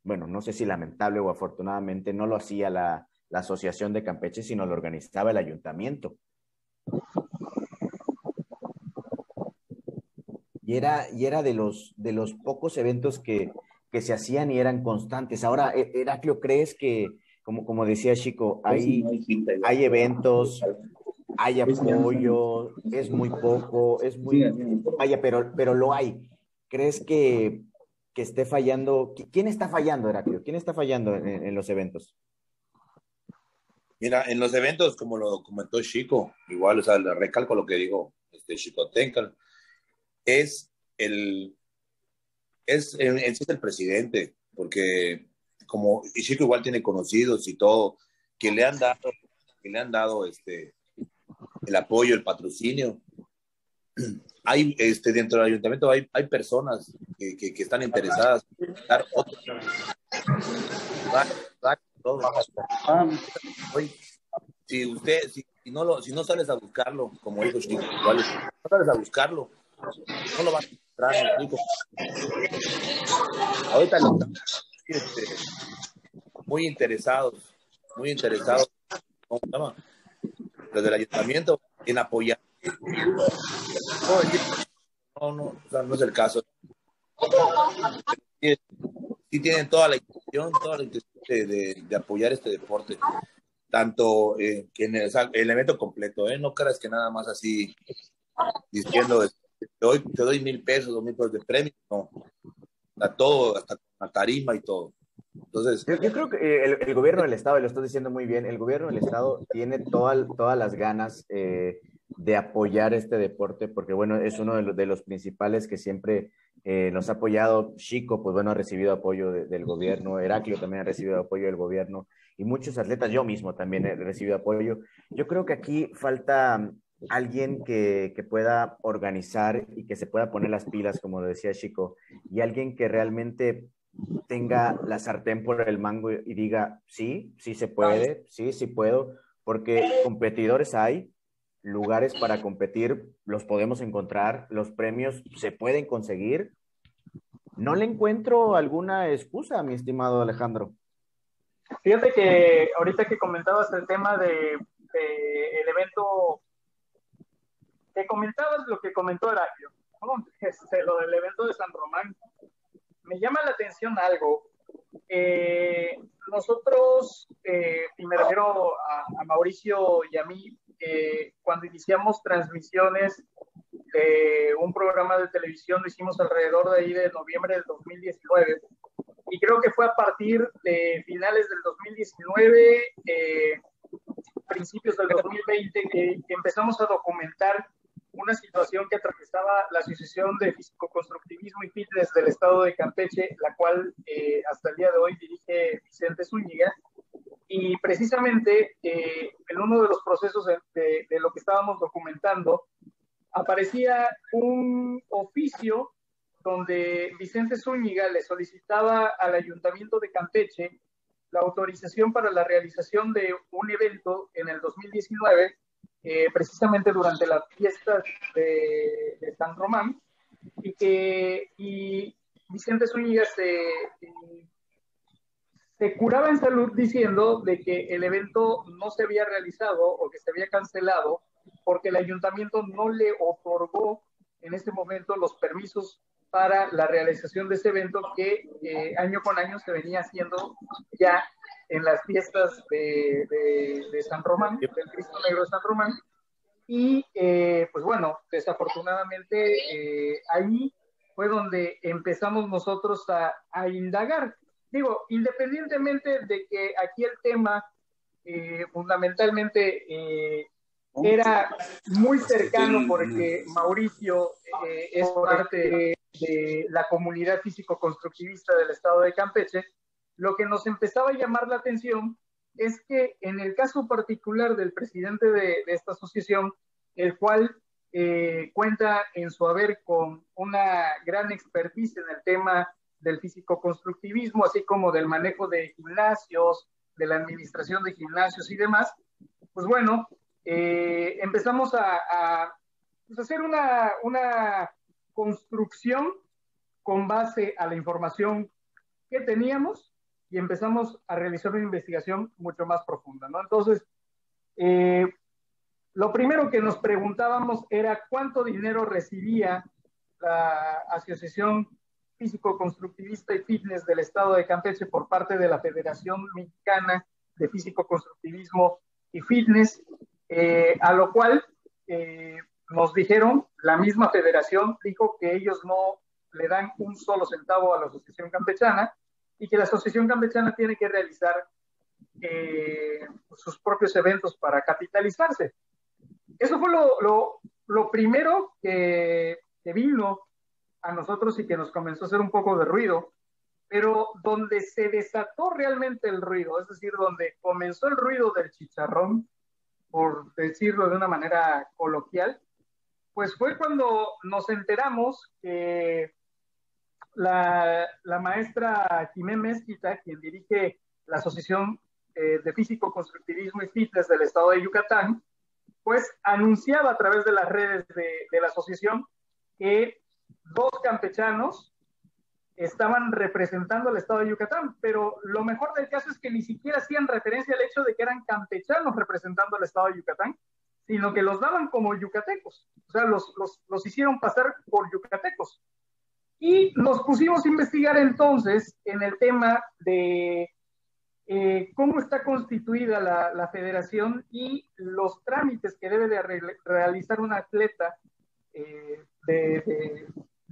S1: bueno, no sé si lamentable o afortunadamente, no lo hacía la, la Asociación de Campeche, sino lo organizaba el ayuntamiento. Y era, y era de, los, de los pocos eventos que, que se hacían y eran constantes. Ahora, Heraclio, ¿crees que, como, como decía Chico, hay, hay eventos, hay apoyo, es muy poco, es muy... Vaya, pero, pero lo hay. ¿Crees que, que esté fallando? ¿Quién está fallando, Heraclio? ¿Quién está fallando en, en los eventos?
S5: Mira, en los eventos, como lo comentó Chico, igual, o sea, le recalco lo que dijo este Chico Tencal, es el, es, es, el presidente, porque como Chico igual tiene conocidos y todo, que le han dado, que le han dado este, el apoyo, el patrocinio. Hay, este, dentro del ayuntamiento hay, hay personas que, que, que están interesadas en dar otro, si usted, si, si, no lo, si no sales a buscarlo, como dijo Chico, igual, no sales a buscarlo, no lo vas a encontrar, Chico. Ahorita lo este, muy interesados, muy interesados, ¿cómo se llama? Desde el ayuntamiento en apoyar. No, no, o sea, no es el caso. Sí, tienen toda la intención, toda la intención de, de, de apoyar este deporte tanto eh, en el, el, evento completo, ¿eh? No creas que nada más así diciendo, te doy, te doy mil pesos, dos mil pesos de premio, no. A todo, hasta la tarima y todo. Entonces,
S1: yo, yo creo que el, el, gobierno del Estado, y lo estás diciendo muy bien, el gobierno del Estado tiene toda, todas las ganas eh, de apoyar este deporte, porque bueno, es uno de los, de los principales que siempre eh, nos ha apoyado. Chico, pues bueno, ha recibido apoyo de, del gobierno, Heraclio también ha recibido apoyo del gobierno, y muchos atletas, yo mismo también he recibido apoyo. Yo creo que aquí falta alguien que, que, pueda organizar y que se pueda poner las pilas, como decía Chico, y alguien que realmente tenga la sartén por el mango y diga, sí, sí se puede, sí, sí puedo, porque competidores hay, lugares para competir los podemos encontrar, los premios se pueden conseguir, no le encuentro alguna excusa, mi estimado Alejandro.
S3: Fíjate que ahorita que comentabas el tema de, el evento, que comentabas lo que comentó Heraclio, este, lo del evento de San Román, me llama la atención algo. Eh, nosotros, eh, y me refiero a, Mauricio y a mí, cuando iniciamos transmisiones de un programa de televisión, lo hicimos alrededor de ahí de noviembre del 2019, y creo que fue a partir de finales del 2019, eh, principios del 2020, que, empezamos a documentar una situación que atravesaba la Asociación de Físico-Constructivismo y Fitness del Estado de Campeche, la cual eh, hasta el día de hoy dirige Vicente Zúñiga. Y precisamente eh, en uno de los procesos de, lo que estábamos documentando, aparecía un oficio donde Vicente Zúñiga le solicitaba al Ayuntamiento de Campeche la autorización para la realización de un evento en el 2019, eh, precisamente durante las fiestas de, San Román, y que Vicente Zúñiga se, se curaba en salud diciendo de que el evento no se había realizado o que se había cancelado porque el ayuntamiento no le otorgó en este momento los permisos para la realización de ese evento que eh, año con año se venía haciendo ya en las fiestas de, San Román, del Cristo Negro de San Román. Y eh, pues bueno, desafortunadamente eh, ahí fue donde empezamos nosotros a, indagar. Digo, independientemente de que aquí el tema fundamentalmente era muy cercano porque Mauricio es parte de de la comunidad físico-constructivista del estado de Campeche, lo que nos empezaba a llamar la atención es que en el caso particular del presidente de, esta asociación, el cual eh, cuenta en su haber con una gran expertise en el tema del físico-constructivismo, así como del manejo de gimnasios, de la administración de gimnasios y demás, pues bueno, eh, empezamos a, pues hacer una, construcción con base a la información que teníamos y empezamos a realizar una investigación mucho más profunda, ¿no? Entonces, eh, lo primero que nos preguntábamos era cuánto dinero recibía la Asociación Físico-Constructivista y Fitness del Estado de Campeche por parte de la Federación Mexicana de Físico-Constructivismo y Fitness, eh, a lo cual eh, nos dijeron, la misma federación dijo que ellos no le dan un solo centavo a la Asociación Campechana y que la Asociación Campechana tiene que realizar eh, sus propios eventos para capitalizarse. Eso fue lo, lo, primero que, que, vino a nosotros y que nos comenzó a hacer un poco de ruido, pero donde se desató realmente el ruido, es decir, donde comenzó el ruido del chicharrón, por decirlo de una manera coloquial, pues fue cuando nos enteramos que la, maestra Jimé Mezquita, quien dirige la Asociación eh, de Físico, Constructivismo y Fitness del Estado de Yucatán, pues anunciaba a través de las redes de, de la asociación que dos campechanos estaban representando al estado de Yucatán, pero lo mejor del caso es que ni siquiera hacían referencia al hecho de que eran campechanos representando al estado de Yucatán, sino que los daban como yucatecos, o sea, los, los, los hicieron pasar por yucatecos. Y nos pusimos a investigar entonces en el tema de eh, cómo está constituida la, la, federación y los trámites que debe de realizar un atleta eh, de, de,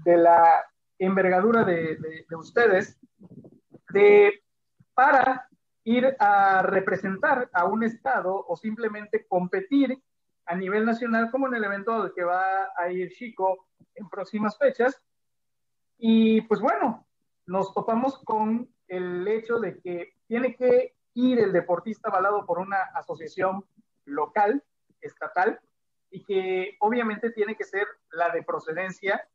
S3: la envergadura de, de, ustedes de, para ir a representar a un estado o simplemente competir a nivel nacional como en el evento al que va a ir Chico en próximas fechas. Y pues bueno, nos topamos con el hecho de que tiene que ir el deportista avalado por una asociación local, estatal, y que obviamente tiene que ser la de procedencia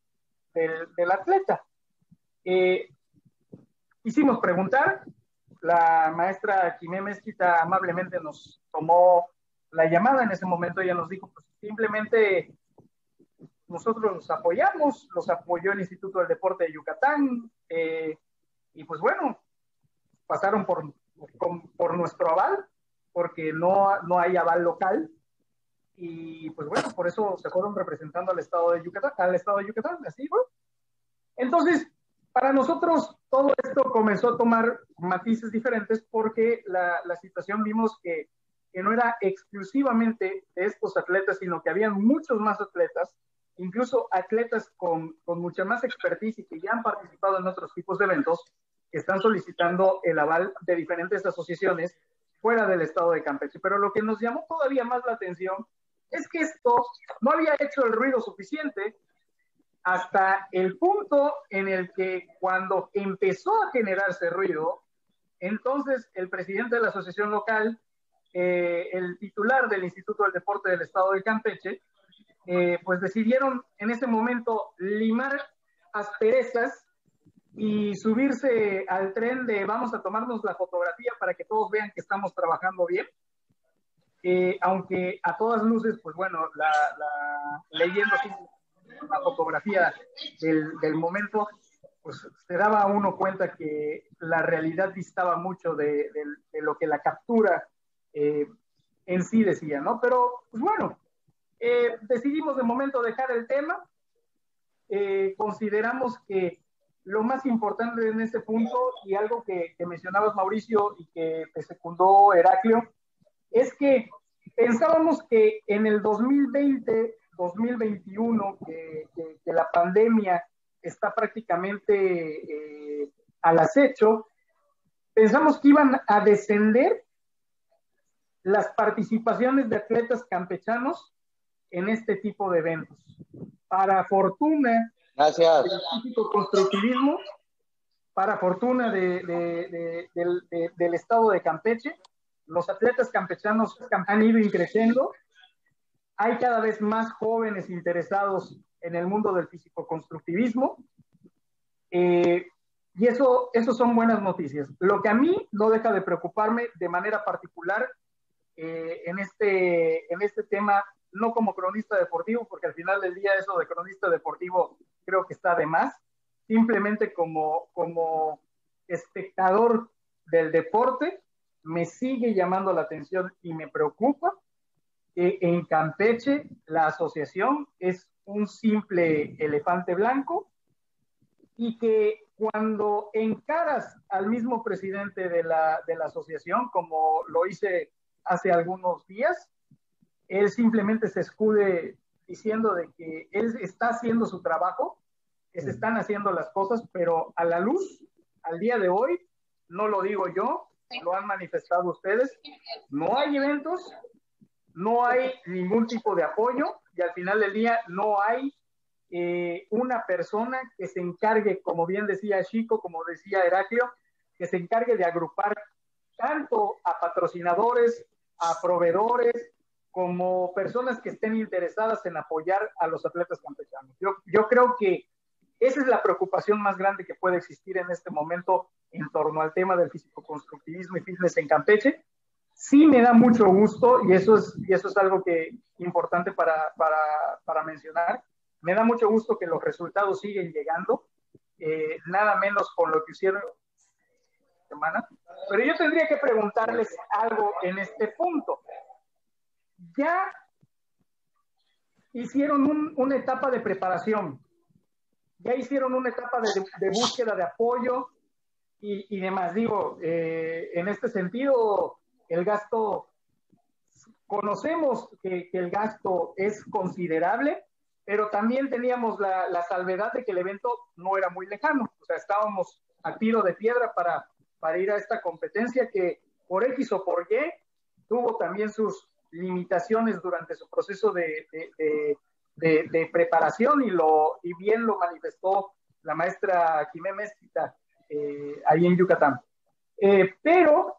S3: del, atleta. Eh, hicimos preguntar, la maestra Jimé Mezquita amablemente nos tomó la llamada en ese momento ella nos dijo, pues simplemente nosotros los apoyamos, los apoyó el Instituto del Deporte de Yucatán, eh, y pues bueno, pasaron por, por, nuestro aval, porque no, no hay aval local, y pues bueno, por eso se fueron representando al Estado de Yucatán, al Estado de Yucatán, así, ¿no? Entonces, para nosotros todo esto comenzó a tomar matices diferentes porque la, la situación vimos que, que, no era exclusivamente de estos atletas, sino que habían muchos más atletas, incluso atletas con, con mucha más expertise y que ya han participado en otros tipos de eventos, que están solicitando el aval de diferentes asociaciones fuera del estado de Campeche. Pero lo que nos llamó todavía más la atención es que esto no había hecho el ruido suficiente hasta el punto en el que cuando empezó a generarse ruido, entonces el presidente de la asociación local, eh, el titular del Instituto del Deporte del Estado de Campeche, eh, pues decidieron en ese momento limar asperezas y subirse al tren de vamos a tomarnos la fotografía para que todos vean que estamos trabajando bien. Eh, aunque a todas luces, pues bueno, la, la leyendo la fotografía del, momento, pues se daba uno cuenta que la realidad distaba mucho de lo que la captura eh, en sí decía, ¿no? Pero, pues bueno, eh, decidimos de momento dejar el tema. Eh, consideramos que lo más importante en este punto, y algo que, que mencionabas Mauricio y que te secundó Heraclio, es que pensábamos que en el 2020 2021, que, que, que la pandemia está prácticamente eh, al acecho, pensamos que iban a descender las participaciones de atletas campechanos en este tipo de eventos. Para fortuna
S1: Gracias.
S3: del constructivismo, para fortuna de, de, de, del estado de Campeche, los atletas campechanos han ido creciendo hay cada vez más jóvenes interesados en el mundo del físico-constructivismo. Eh, y eso, eso son buenas noticias. Lo que a mí no deja de preocuparme de manera particular eh, en, este, en este tema, no como cronista deportivo, porque al final del día eso de cronista deportivo creo que está de más, simplemente como, como espectador del deporte, me sigue llamando la atención y me preocupa en Campeche la asociación es un simple elefante blanco y que cuando encaras al mismo presidente de la, de la asociación, como lo hice hace algunos días, él simplemente se escude diciendo de que él está haciendo su trabajo, que se están haciendo las cosas, pero a la luz, al día de hoy, no lo digo yo, lo han manifestado ustedes, no hay eventos, no hay ningún tipo de apoyo y al final del día no hay eh, una persona que se encargue, como bien decía Chico, como decía Heraclio, que se encargue de agrupar tanto a patrocinadores, a proveedores, como personas que estén interesadas en apoyar a los atletas campechanos. Yo, yo creo que esa es la preocupación más grande que puede existir en este momento en torno al tema del físico-constructivismo y fitness en Campeche, Sí me da mucho gusto, y eso es, y eso es algo que importante para, para, para mencionar, me da mucho gusto que los resultados siguen llegando, eh, nada menos con lo que hicieron semana. Pero yo tendría que preguntarles algo en este punto. Ya hicieron un, una etapa de preparación, ya hicieron una etapa de, búsqueda de apoyo y, y demás. Digo, eh, en este sentido, el gasto, conocemos que, el gasto es considerable, pero también teníamos la, salvedad de que el evento no era muy lejano, o sea, estábamos a tiro de piedra para, para ir a esta competencia que por X o por Y tuvo también sus limitaciones durante su proceso de, de preparación y, lo, y bien lo manifestó la maestra Jimé Mezquita eh, ahí en Yucatán. Eh, pero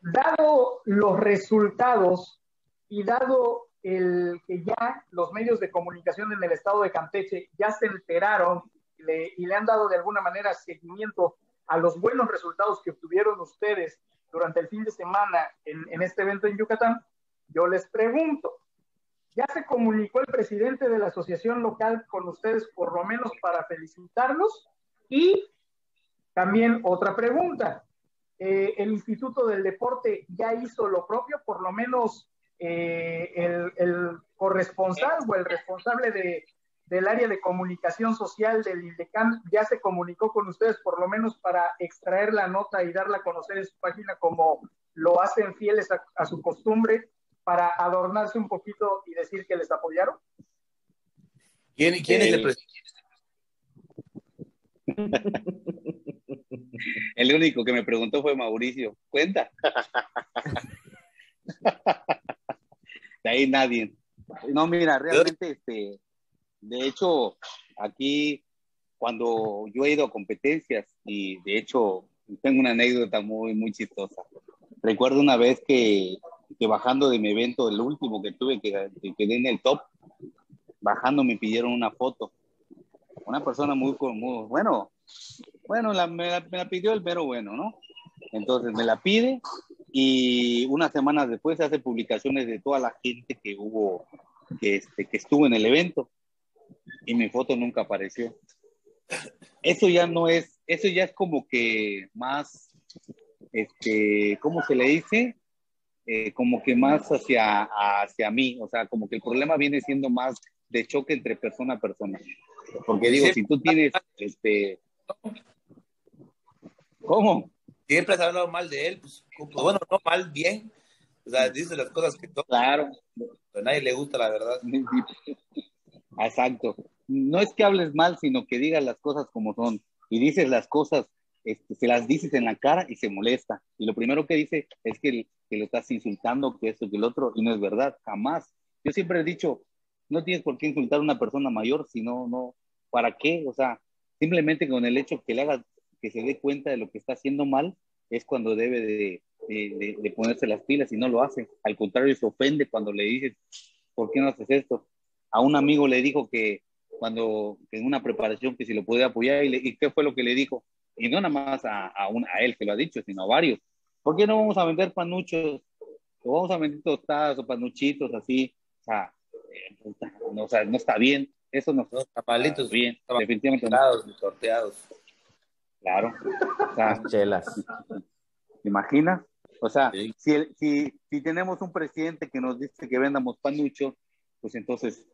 S3: dado los resultados y dado el que ya los medios de comunicación en el estado de Campeche ya se enteraron y le, y le han dado de alguna manera seguimiento a los buenos resultados que obtuvieron ustedes durante el fin de semana en, en este evento en Yucatán, yo les pregunto, ya se comunicó el presidente de la asociación local con ustedes por lo menos para felicitarlos. Y también otra pregunta, eh, el Instituto del Deporte ya hizo lo propio, por lo menos eh, el, corresponsal o el responsable de, del área de comunicación social del INDECAM ya se comunicó con ustedes por lo menos para extraer la nota y darla a conocer en su página como lo hacen fieles a su costumbre para adornarse un poquito y decir que les apoyaron?
S5: ¿Quién, quién es el presidente?
S4: el único que me preguntó fue Mauricio. ¿Cuenta? De ahí nadie. No, mira, realmente, este, de hecho, aquí, cuando yo he ido a competencias, y de hecho, tengo una anécdota muy, muy chistosa. Recuerdo una vez que, que bajando de mi evento, el último que tuve, que, que quedé en el top, bajando me pidieron una foto. Una persona muy, muy bueno, bueno, la, me, la, me, la, pidió el mero bueno, ¿no? Entonces me la pide y unas semanas después hace publicaciones de toda la gente que hubo, que, este, que estuvo en el evento y mi foto nunca apareció. Eso ya no es, eso ya es como que más, este, ¿cómo se le dice? Eh, como que más hacia, hacia mí, o sea, como que el problema viene siendo más de choque entre persona a persona. Porque digo, si tú tienes, este, ¿cómo?
S5: Siempre has hablado mal de él, pues, bueno, no mal, bien. O sea, dice las cosas que todo.
S4: Claro.
S5: A nadie le gusta, la verdad.
S4: Exacto. No es que hables mal, sino que digas las cosas como son. Y dices las cosas, este, se las dices en la cara y se molesta. Y lo primero que dice es que, que lo estás insultando, que esto, que el otro, y no es verdad, jamás. Yo siempre he dicho, no tienes por qué insultar a una persona mayor, sino, no, ¿para qué? O sea, simplemente con el hecho que le hagas, que se dé cuenta de lo que está haciendo mal, es cuando debe de, de, de, ponerse las pilas y no lo hace. Al contrario, se ofende cuando le dices, ¿por qué no haces esto? A un amigo le dijo que cuando en una preparación que si lo podía apoyar y, le, y, qué fue lo que le dijo. Y no nada más a, a, un, a él que lo ha dicho, sino a varios. ¿Por qué no vamos a vender panuchos? O vamos a vender tostadas o panuchitos así. O sea, eh, no, o sea, no está bien. Eso no
S5: Los tapalitos
S4: bien. Definitivamente
S5: no. sorteados.
S4: Claro. O sea,
S1: chelas.
S4: ¿Te imaginas? O sea, sí. si, si, si tenemos un presidente que nos dice que vendamos panucho, pues entonces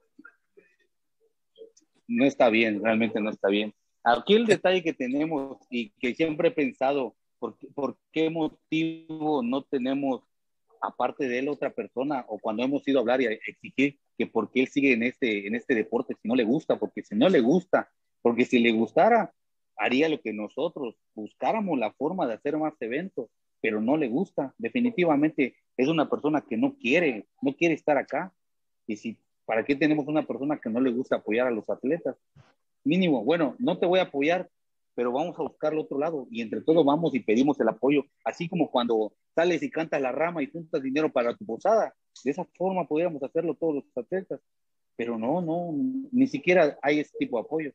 S4: no está bien, realmente no está bien. Aquí el detalle que tenemos y que siempre he pensado, ¿por, qué motivo no tenemos, aparte de él, otra persona? O cuando hemos ido a hablar y a exigir que por qué él sigue en este, en este deporte si no le gusta, porque si no le gusta, porque si le gustara, haría lo que nosotros buscáramos la forma de hacer más eventos, pero no le gusta. Definitivamente es una persona que no quiere, no quiere estar acá. Y si, ¿para qué tenemos una persona que no le gusta apoyar a los atletas? Mínimo, bueno, no te voy a apoyar, pero vamos a buscar el otro lado y entre todos vamos y pedimos el apoyo, así como cuando sales y cantas la rama y juntas dinero para tu posada. De esa forma podríamos hacerlo todos los atletas, pero no, no, ni siquiera hay ese tipo de apoyo.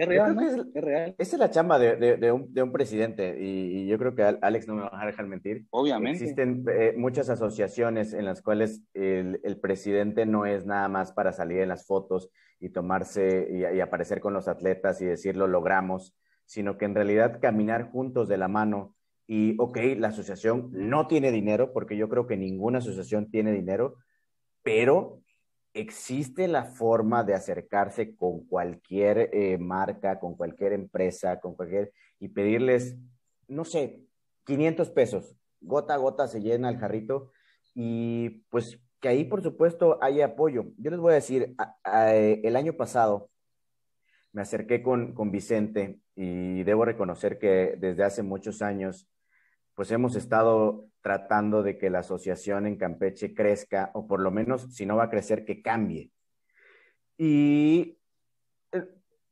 S4: Es real, ¿no?
S1: es,
S4: es, real.
S1: Esa es la chamba de, de, de, un, de un, presidente y, y, yo creo que Alex no me va a dejar mentir.
S4: Obviamente.
S1: Existen eh, muchas asociaciones en las cuales el, el, presidente no es nada más para salir en las fotos y tomarse y, y, aparecer con los atletas y decir lo logramos, sino que en realidad caminar juntos de la mano y, ok, la asociación no tiene dinero, porque yo creo que ninguna asociación tiene dinero, pero existe la forma de acercarse con cualquier eh, marca, con cualquier empresa, con cualquier, y pedirles, no sé, 500 pesos. Gota a gota se llena el jarrito y pues que ahí por supuesto haya apoyo. Yo les voy a decir, a, el año pasado me acerqué con, con Vicente y debo reconocer que desde hace muchos años pues hemos estado tratando de que la asociación en Campeche crezca, o por lo menos, si no va a crecer, que cambie. Y eh,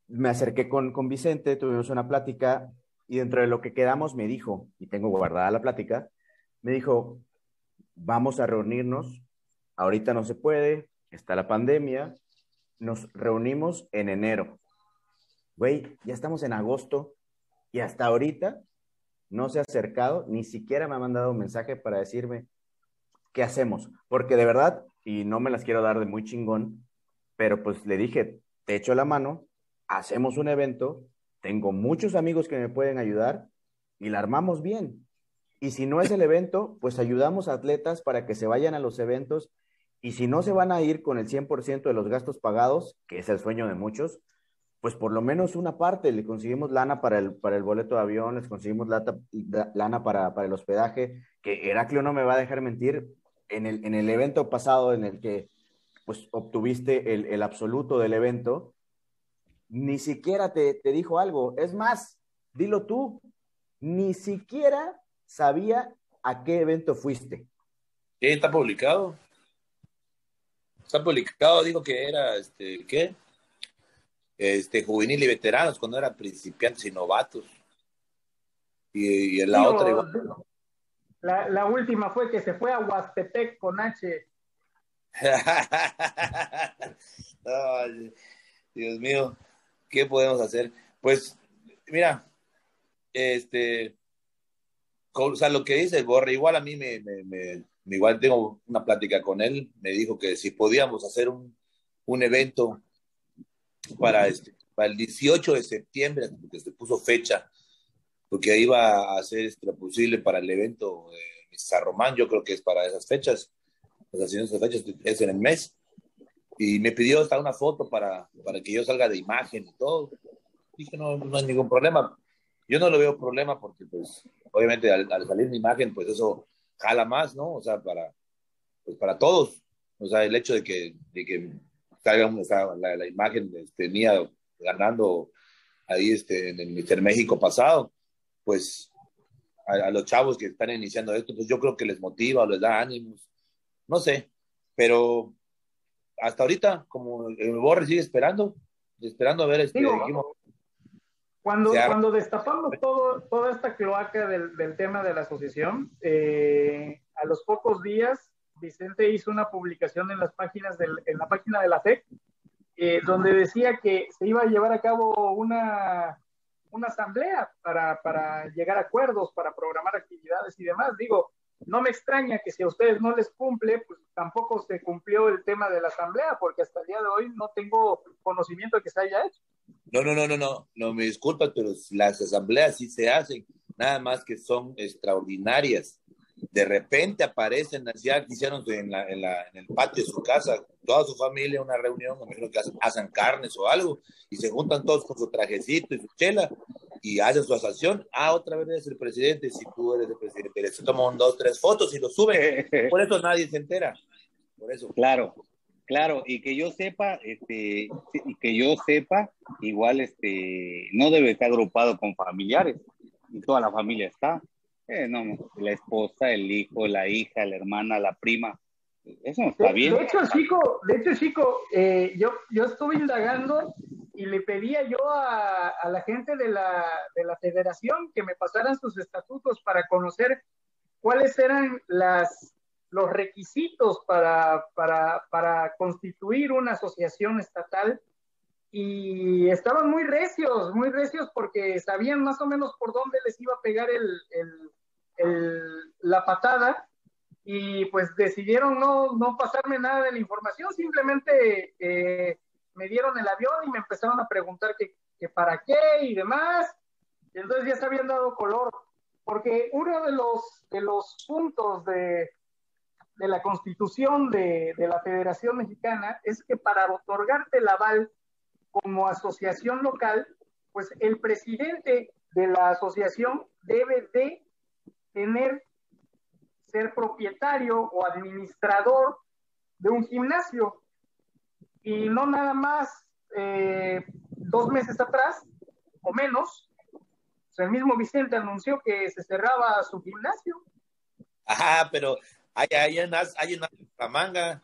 S1: me acerqué con, con Vicente, tuvimos una plática, y dentro de lo que quedamos me dijo, y tengo guardada la plática, me dijo, vamos a reunirnos, ahorita no se puede, está la pandemia, nos reunimos en enero. Güey, ya estamos en agosto, y hasta ahorita no se ha acercado, ni siquiera me ha mandado un mensaje para decirme qué hacemos, porque de verdad
S6: y no me las quiero dar de muy chingón, pero pues le dije, te echo la mano, hacemos un evento, tengo muchos amigos que me pueden ayudar y la armamos bien. Y si no es el evento, pues ayudamos a atletas para que se vayan a los eventos y si no se van a ir con el 100% de los gastos pagados, que es el sueño de muchos, pues por lo menos una parte, le conseguimos lana para el, para el boleto de avión, les conseguimos lana para, para el hospedaje, que Heraclio no me va a dejar mentir, en el, en el evento pasado en el que pues obtuviste el, el absoluto del evento, ni siquiera te, te, dijo algo. Es más, dilo tú, ni siquiera sabía a qué evento fuiste.
S5: Está publicado. Está publicado, dijo que era, este, ¿qué? Este, juvenil y veteranos, cuando eran principiantes y novatos. Y, en la otra
S3: La, la, última fue que se fue a Huastepec con H.
S5: Dios mío, ¿qué podemos hacer? Pues, mira, este, o sea, lo que dice Borre, igual a mí me, me, me, igual tengo una plática con él, me dijo que si podíamos hacer un, un evento para, este, para el 18 de septiembre, porque se puso fecha, porque iba a hacer este, lo posible para el evento de Román, yo creo que es para esas fechas, las esas fechas es en el mes, y me pidió hasta una foto para, para que yo salga de imagen y todo. Dije, no, no hay ningún problema. Yo no lo veo problema porque, pues, obviamente al, salir mi imagen, pues eso jala más, ¿no? O sea, para, pues para todos. O sea, el hecho de que, de que salga la, la, imagen este, mía ganando ahí este, en el Mister México pasado, pues a, los chavos que están iniciando esto, pues yo creo que les motiva les da ánimos, no sé, pero hasta ahorita, como el Borre sigue esperando, esperando a ver este,
S3: cuando, cuando destapamos todo, toda esta cloaca del, del tema de la asociación, eh, a los pocos días Vicente hizo una publicación en las páginas del, en la página de la FEC, eh, donde decía que se iba a llevar a cabo una, una asamblea para, para, llegar a acuerdos, para programar actividades y demás. Digo, no me extraña que si a ustedes no les cumple, pues tampoco se cumplió el tema de la asamblea, porque hasta el día de hoy no tengo conocimiento de que se haya hecho.
S5: No, no, no, no, no, no me disculpas, pero las asambleas sí se hacen, nada más que son extraordinarias de repente aparecen ya hicieron en, la, en, la, en, el patio de su casa, toda su familia, una reunión, me imagino que hacen, carnes o algo, y se juntan todos con su trajecito y su chela, y hacen su asociación. Ah, otra vez eres el presidente, si tú eres el presidente, se toman dos, tres fotos y lo suben. Por eso nadie se entera. Por eso.
S4: Claro, claro, y que yo sepa, este, y que yo sepa, igual este, no debe estar agrupado con familiares, y toda la familia está. Eh, no, la esposa, el hijo, la hija, la hermana, la prima. Eso no está bien.
S3: De hecho, chico, de hecho, chico, eh, yo, yo estuve indagando y le pedía yo a, a la gente de la, de la federación que me pasaran sus estatutos para conocer cuáles eran las, los requisitos para, para, para constituir una asociación estatal y estaban muy recios, muy recios porque sabían más o menos por dónde les iba a pegar el, el, la patada y pues decidieron no, no pasarme nada de la información, simplemente eh, me dieron el avión y me empezaron a preguntar que, para qué y demás. Y entonces ya se habían dado color, porque uno de los, de los puntos de, de la constitución de, de la Federación Mexicana es que para otorgarte el aval como asociación local, pues el presidente de la asociación debe de tener, ser propietario o administrador de un gimnasio. Y no nada más eh, dos meses atrás o menos, el mismo Vicente anunció que se cerraba su gimnasio.
S5: Ajá, pero hay, hay, una, hay una manga.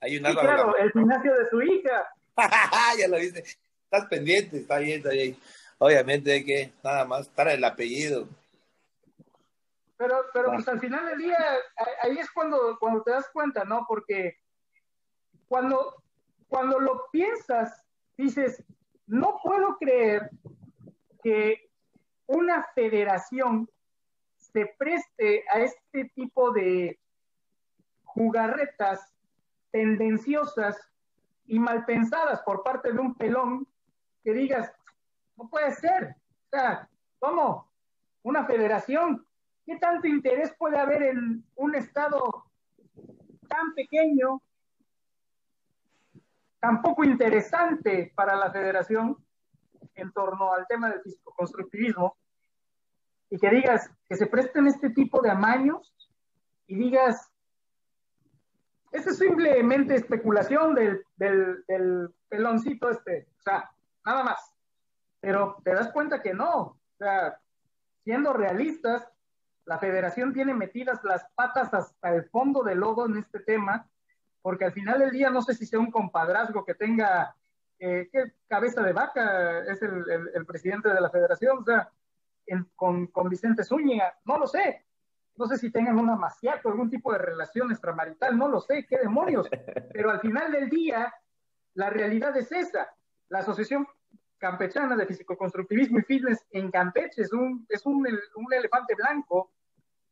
S3: Hay una sí, claro, el gimnasio de su hija.
S5: ya lo viste. Estás pendiente, está bien, está bien. Obviamente hay que nada más estar el apellido.
S3: Pero, pero pues al final del día, ahí es cuando, cuando te das cuenta, ¿no? Porque cuando, cuando lo piensas, dices, no puedo creer que una federación se preste a este tipo de jugarretas tendenciosas y mal pensadas por parte de un pelón que digas, no puede ser. O sea, ¿cómo? Una federación. ¿Qué tanto interés puede haber en un estado tan pequeño, tan poco interesante para la federación en torno al tema del físico-constructivismo? Y que digas que se presten este tipo de amaños y digas, esa es simplemente especulación del, del, del, peloncito este, o sea, nada más. Pero te das cuenta que no, o sea, siendo realistas, la federación tiene metidas las patas hasta el fondo del lodo en este tema, porque al final del día no sé si sea un compadrazgo que tenga, eh, ¿qué cabeza de vaca es el, el, el, presidente de la federación? O sea, con, con Vicente Zúñiga, no lo sé, no sé si tengan una maciato, algún tipo de relación extramarital, no lo sé, qué demonios, pero al final del día, la realidad es esa. La Asociación Campechana de Físico-Constructivismo y Fitness en Campeche. Es un, es un, un elefante blanco,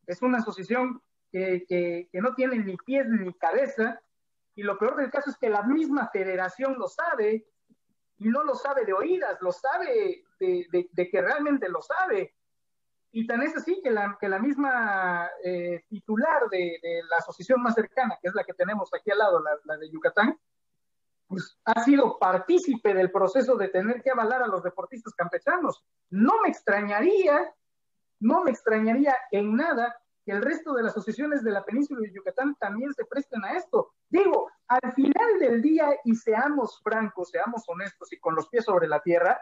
S3: es una asociación que, que, no tiene ni pies ni cabeza, y lo peor del caso es que la misma federación lo sabe, y no lo sabe de oídas, lo sabe de, que realmente lo sabe. Y tan es así que la, que la misma eh, titular de, la asociación más cercana, que es la que tenemos aquí al lado, la, la, de Yucatán, pues ha sido partícipe del proceso de tener que avalar a los deportistas campechanos. No me extrañaría, no me extrañaría en nada que el resto de las asociaciones de la península de Yucatán también se presten a esto. Digo, al final del día, y seamos francos, seamos honestos y con los pies sobre la tierra,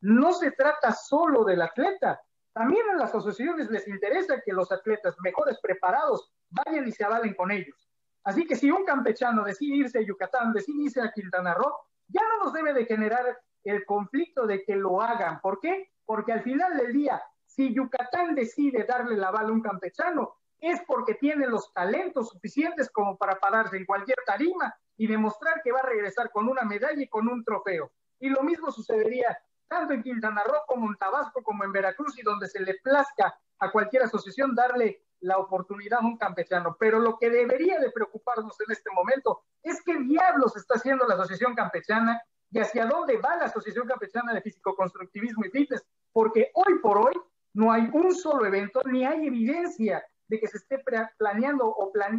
S3: no se trata solo del atleta, también a las asociaciones les interesa que los atletas mejores preparados vayan y se avalen con ellos. Así que si un campechano decide irse a Yucatán, decide irse a Quintana Roo, ya no nos debe de generar el conflicto de que lo hagan. ¿Por qué? Porque al final del día, si Yucatán decide darle la bala a un campechano, es porque tiene los talentos suficientes como para pararse en cualquier tarima y demostrar que va a regresar con una medalla y con un trofeo. Y lo mismo sucedería tanto en Quintana Roo como en Tabasco, como en Veracruz, y donde se le plazca a cualquier asociación darle la oportunidad a un campechano. Pero lo que debería de preocuparnos en este momento es qué diablos está haciendo la Asociación Campechana y hacia dónde va la Asociación Campechana de Físico-Constructivismo y Fitness, porque hoy por hoy no hay un solo evento, ni hay evidencia de que se esté planeando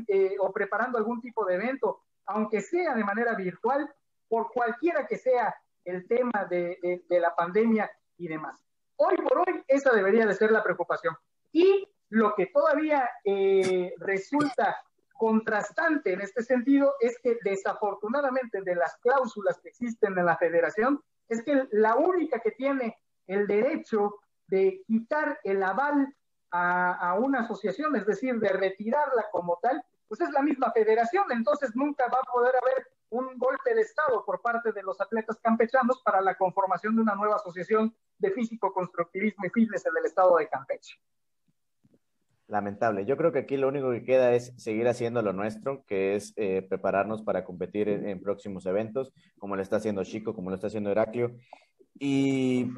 S3: eh, o preparando algún tipo de evento, aunque sea de manera virtual, por cualquiera que sea el tema de, de, la pandemia y demás. Hoy por hoy esa debería de ser la preocupación. Y lo que todavía eh, resulta contrastante en este sentido es que desafortunadamente de las cláusulas que existen en la federación, es que la única que tiene el derecho de quitar el aval a, a una asociación, es decir, de retirarla como tal, pues es la misma federación, entonces nunca va a poder haber un golpe de Estado por parte de los atletas campechanos para la conformación de una nueva asociación de físico-constructivismo y fitness en el estado de Campeche.
S1: Lamentable. Yo creo que aquí lo único que queda es seguir haciendo lo nuestro, que es eh, prepararnos para competir en, próximos eventos, como lo está haciendo Chico, como lo está haciendo Heraclio, y,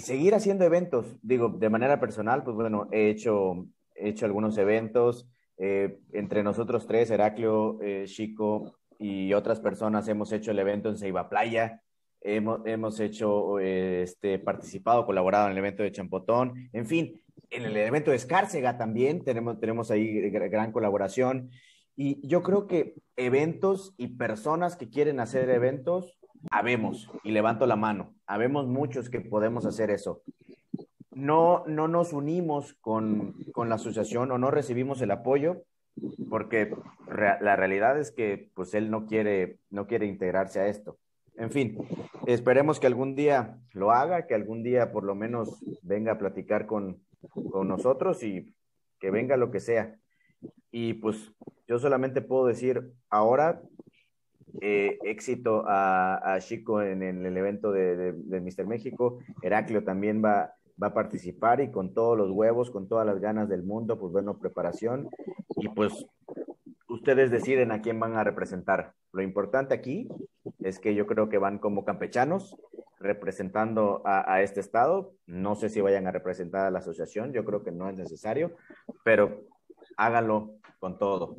S1: seguir haciendo eventos. Digo, de manera personal, pues bueno, he hecho, he hecho algunos eventos. Eh, entre nosotros tres, Heraclio, eh, Chico y otras personas hemos hecho el evento en Ceiba Playa, hemos, hemos hecho, este, participado, colaborado en el evento de Champotón, en fin, en el evento de Escárcega también tenemos, tenemos ahí gran colaboración. Y yo creo que eventos y personas que quieren hacer eventos, habemos, y levanto la mano, habemos muchos que podemos hacer eso. No, no nos unimos con, con la asociación o no recibimos el apoyo porque la realidad es que pues él no quiere, no quiere integrarse a esto. En fin, esperemos que algún día lo haga, que algún día por lo menos venga a platicar con, con nosotros y que venga lo que sea. Y pues yo solamente puedo decir ahora eh, éxito a, Chico en, el evento de, de, de Mister México. Heraclio también va, va a participar y con todos los huevos, con todas las ganas del mundo, pues bueno, preparación y pues ustedes deciden a quién van a representar. Lo importante aquí es que yo creo que van como campechanos representando a, a, este estado. No sé si vayan a representar a la asociación, yo creo que no es necesario, pero háganlo con todo.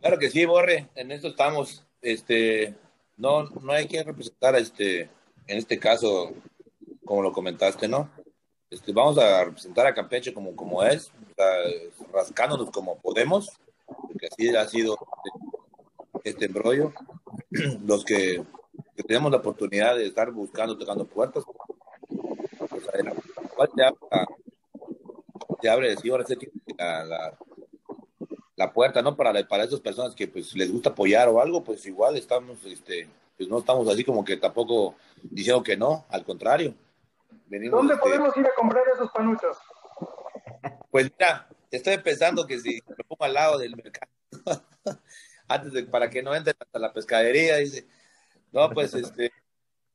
S5: Claro que sí, Borre, en esto estamos. Este, no, no hay que representar, este, en este caso, como lo comentaste, ¿no? Este, vamos a representar a Campeche como, como es, rascándonos como podemos, porque así ha sido este embrollo. Los que, tenemos la oportunidad de estar buscando, tocando puertas, pues, te abre, te abre sí, ahora la, la, la, puerta, ¿no? Para, para esas personas que pues les gusta apoyar o algo, pues igual estamos, este, pues no estamos así como que tampoco diciendo que no, al contrario.
S3: ¿Dónde este, podemos ir a comprar esos panuchos?
S5: Pues mira, estoy pensando que si me pongo al lado del mercado, antes de, para que no entren hasta la pescadería, dice, no, pues este,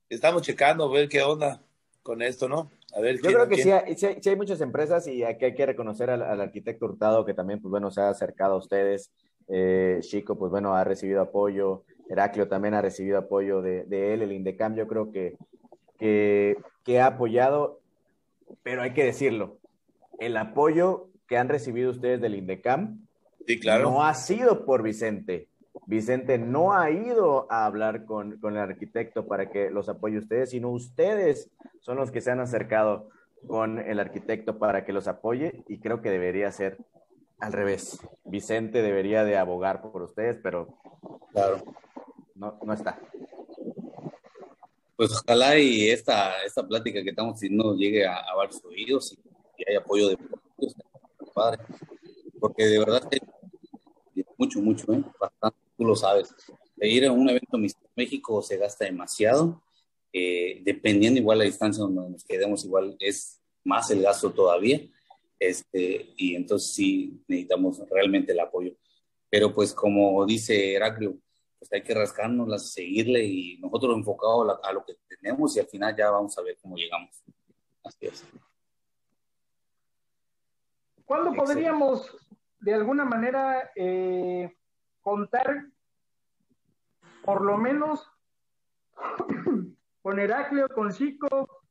S5: estamos checando, ver qué onda con esto, ¿no?
S1: A ver, Yo creo que sí hay, sí, hay, muchas empresas y aquí hay que reconocer al, arquitecto Hurtado que también, pues bueno, se ha acercado a ustedes. Eh, Chico, pues bueno, ha recibido apoyo. Heraclio también ha recibido apoyo de, de él. El Indecam, yo creo que, que, que ha apoyado, pero hay que decirlo, el apoyo que han recibido ustedes del INDECAM no ha sido por Vicente. Vicente no ha ido a hablar con, el arquitecto para que los apoye ustedes, sino ustedes son los que se han acercado con el arquitecto para que los apoye y creo que debería ser al revés. Vicente debería de abogar por ustedes, pero claro, no, no está.
S4: Pues ojalá y esta, esta plática que estamos haciendo llegue a, varios oídos y, y, hay apoyo de padre, porque de verdad mucho, mucho, ¿eh? bastante, tú lo sabes. De ir a un evento en México se gasta demasiado, eh, dependiendo igual la distancia donde nos quedemos, igual es más el gasto todavía, este, y entonces sí necesitamos realmente el apoyo. Pero pues como dice Heraclio, pues hay que rascarnos, seguirle y nosotros enfocados a, lo que tenemos y al final ya vamos a ver cómo llegamos. Así es.
S3: ¿Cuándo podríamos de alguna manera eh, contar por lo menos con Heraclio, con Chico,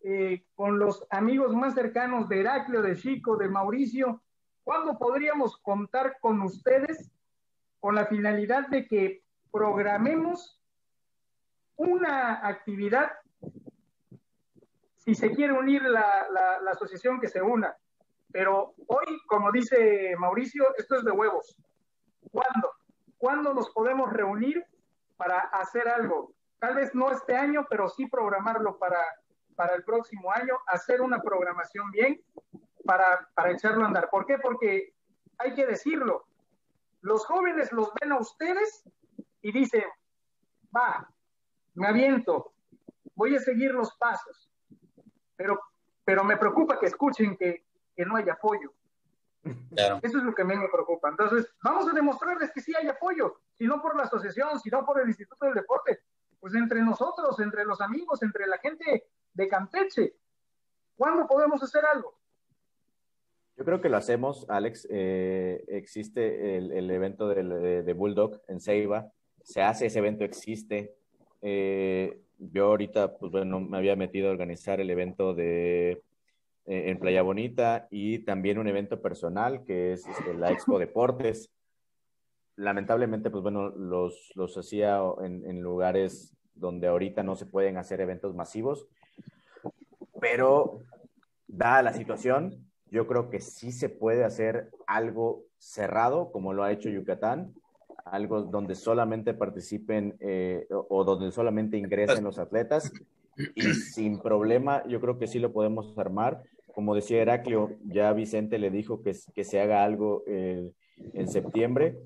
S3: eh, con los amigos más cercanos de Heraclio, de Chico, de Mauricio? ¿Cuándo podríamos contar con ustedes con la finalidad de que programemos una actividad, si se quiere unir la, la, asociación, que se una. Pero hoy, como dice Mauricio, esto es de huevos. ¿Cuándo? ¿Cuándo nos podemos reunir para hacer algo? Tal vez no este año, pero sí programarlo para, para el próximo año, hacer una programación bien para, para echarlo a andar. ¿Por qué? Porque hay que decirlo, los jóvenes los ven a ustedes y dice, va, me aviento, voy a seguir los pasos, pero, pero me preocupa que escuchen que, no hay apoyo. Eso es lo que a mí me preocupa. Entonces, vamos a demostrarles que sí hay apoyo, si no por la asociación, si no por el Instituto del Deporte, pues entre nosotros, entre los amigos, entre la gente de Campeche. ¿Cuándo podemos hacer algo?
S1: Yo creo que lo hacemos, Alex. Eh, existe el, evento de, de, Bulldog en Ceiba, se hace ese evento, existe. Eh, yo ahorita, pues bueno, me había metido a organizar el evento de eh, en Playa Bonita y también un evento personal que es este, la Expo Deportes. Lamentablemente, pues bueno, los, los hacía en, en lugares donde ahorita no se pueden hacer eventos masivos, pero dada la situación, yo creo que sí se puede hacer algo cerrado, como lo ha hecho Yucatán, algo donde solamente participen eh, o, donde solamente ingresen los atletas y sin problema yo creo que sí lo podemos armar. Como decía Heraclio, ya Vicente le dijo que, que se haga algo eh, en septiembre.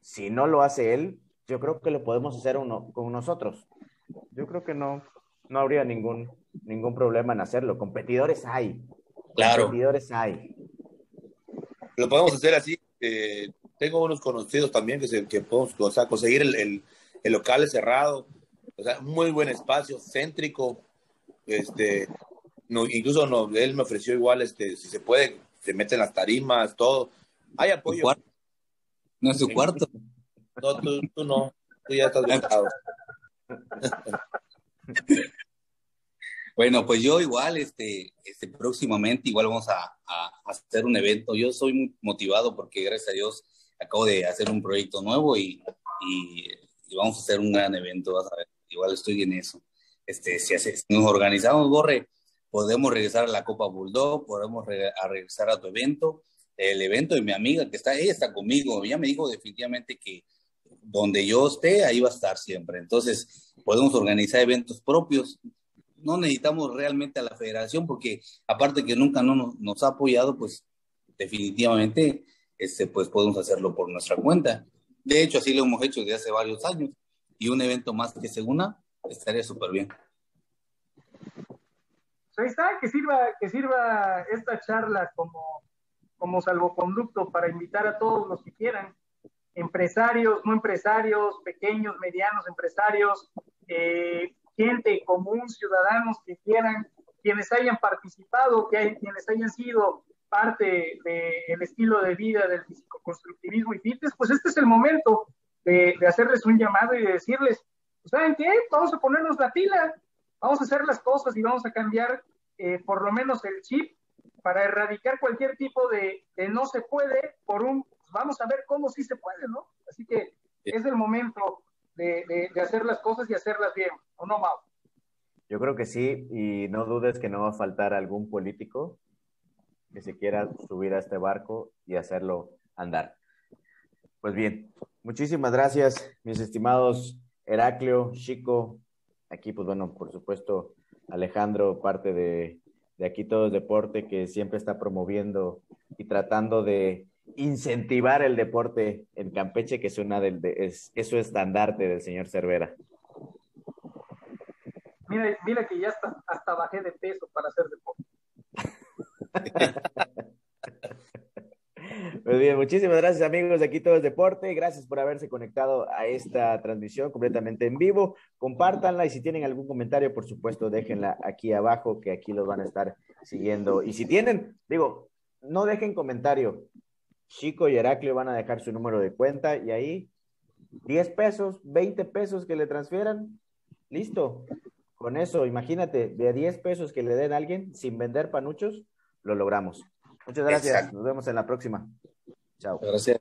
S1: Si no lo hace él, yo creo que lo podemos hacer uno, con nosotros. Yo creo que no, no habría ningún, ningún problema en hacerlo. Competidores hay.
S5: Claro.
S1: Competidores hay.
S5: Lo podemos hacer así. Eh, tengo unos conocidos también que, se, que podemos o sea, conseguir el, el, el, local cerrado, o sea, muy buen espacio, céntrico, este, no, incluso no, él me ofreció igual, este, si se puede, se meten las tarimas, todo, hay apoyo.
S4: No es su cuarto.
S5: No, tú, tú no, tú ya estás montado.
S4: Bueno, pues yo igual, este, este próximamente igual vamos a, a, hacer un evento. Yo soy muy motivado porque gracias a Dios acabo de hacer un proyecto nuevo y, y, vamos a hacer un gran evento, vas a ver. Igual estoy en eso. Este, si, hace, si nos organizamos, Borre, podemos regresar a la Copa Bulldog, podemos a regresar a tu evento, el evento de mi amiga que está, ella está conmigo, ella me dijo definitivamente que donde yo esté, ahí va a estar siempre. Entonces, podemos organizar eventos propios. No necesitamos realmente a la federación porque aparte que nunca no nos, ha apoyado, pues definitivamente este, pues podemos hacerlo por nuestra cuenta. De hecho, así lo hemos hecho desde hace varios años y un evento más que se una estaría súper bien.
S3: Pues ahí está, que sirva, que sirva esta charla como, como salvoconducto para invitar a todos los que quieran empresarios, no empresarios, pequeños, medianos empresarios, eh, gente común, ciudadanos que quieran, quienes hayan participado, que hay, quienes hayan sido parte del estilo de vida del físico-constructivismo y fitness, pues este es el momento de, hacerles un llamado y de decirles, pues, ¿saben qué? Vamos a ponernos la pila, vamos a hacer las cosas y vamos a cambiar eh, por lo menos el chip para erradicar cualquier tipo de, de no se puede por un vamos a ver cómo sí se puede, ¿no? Así que es el momento de, hacer las cosas y hacerlas bien, ¿o no, Mau?
S1: Yo creo que sí, y no dudes que no va a faltar algún político que se quiera subir a este barco y hacerlo andar. Pues bien, muchísimas gracias, mis estimados Heraclio, Chico, aquí pues bueno, por supuesto, Alejandro, parte de, de aquí todo es deporte, que siempre está promoviendo y tratando de incentivar el deporte en Campeche, que es una del es, su estandarte del señor Cervera.
S3: Mira, mira que ya hasta, hasta bajé de peso para hacer deporte.
S1: Muy bien, muchísimas gracias amigos de aquí todo es deporte, gracias por haberse conectado a esta transmisión completamente en vivo, compártanla y si tienen algún comentario, por supuesto, déjenla aquí abajo, que aquí los van a estar siguiendo. Y si tienen, digo, no dejen comentario, Chico y Heraclio van a dejar su número de cuenta y ahí 10 pesos, 20 pesos que le transfieran, listo. Con eso, imagínate, de 10 pesos que le den a alguien sin vender panuchos, lo logramos. Muchas gracias. Nos vemos en la próxima. Chao.
S4: Gracias.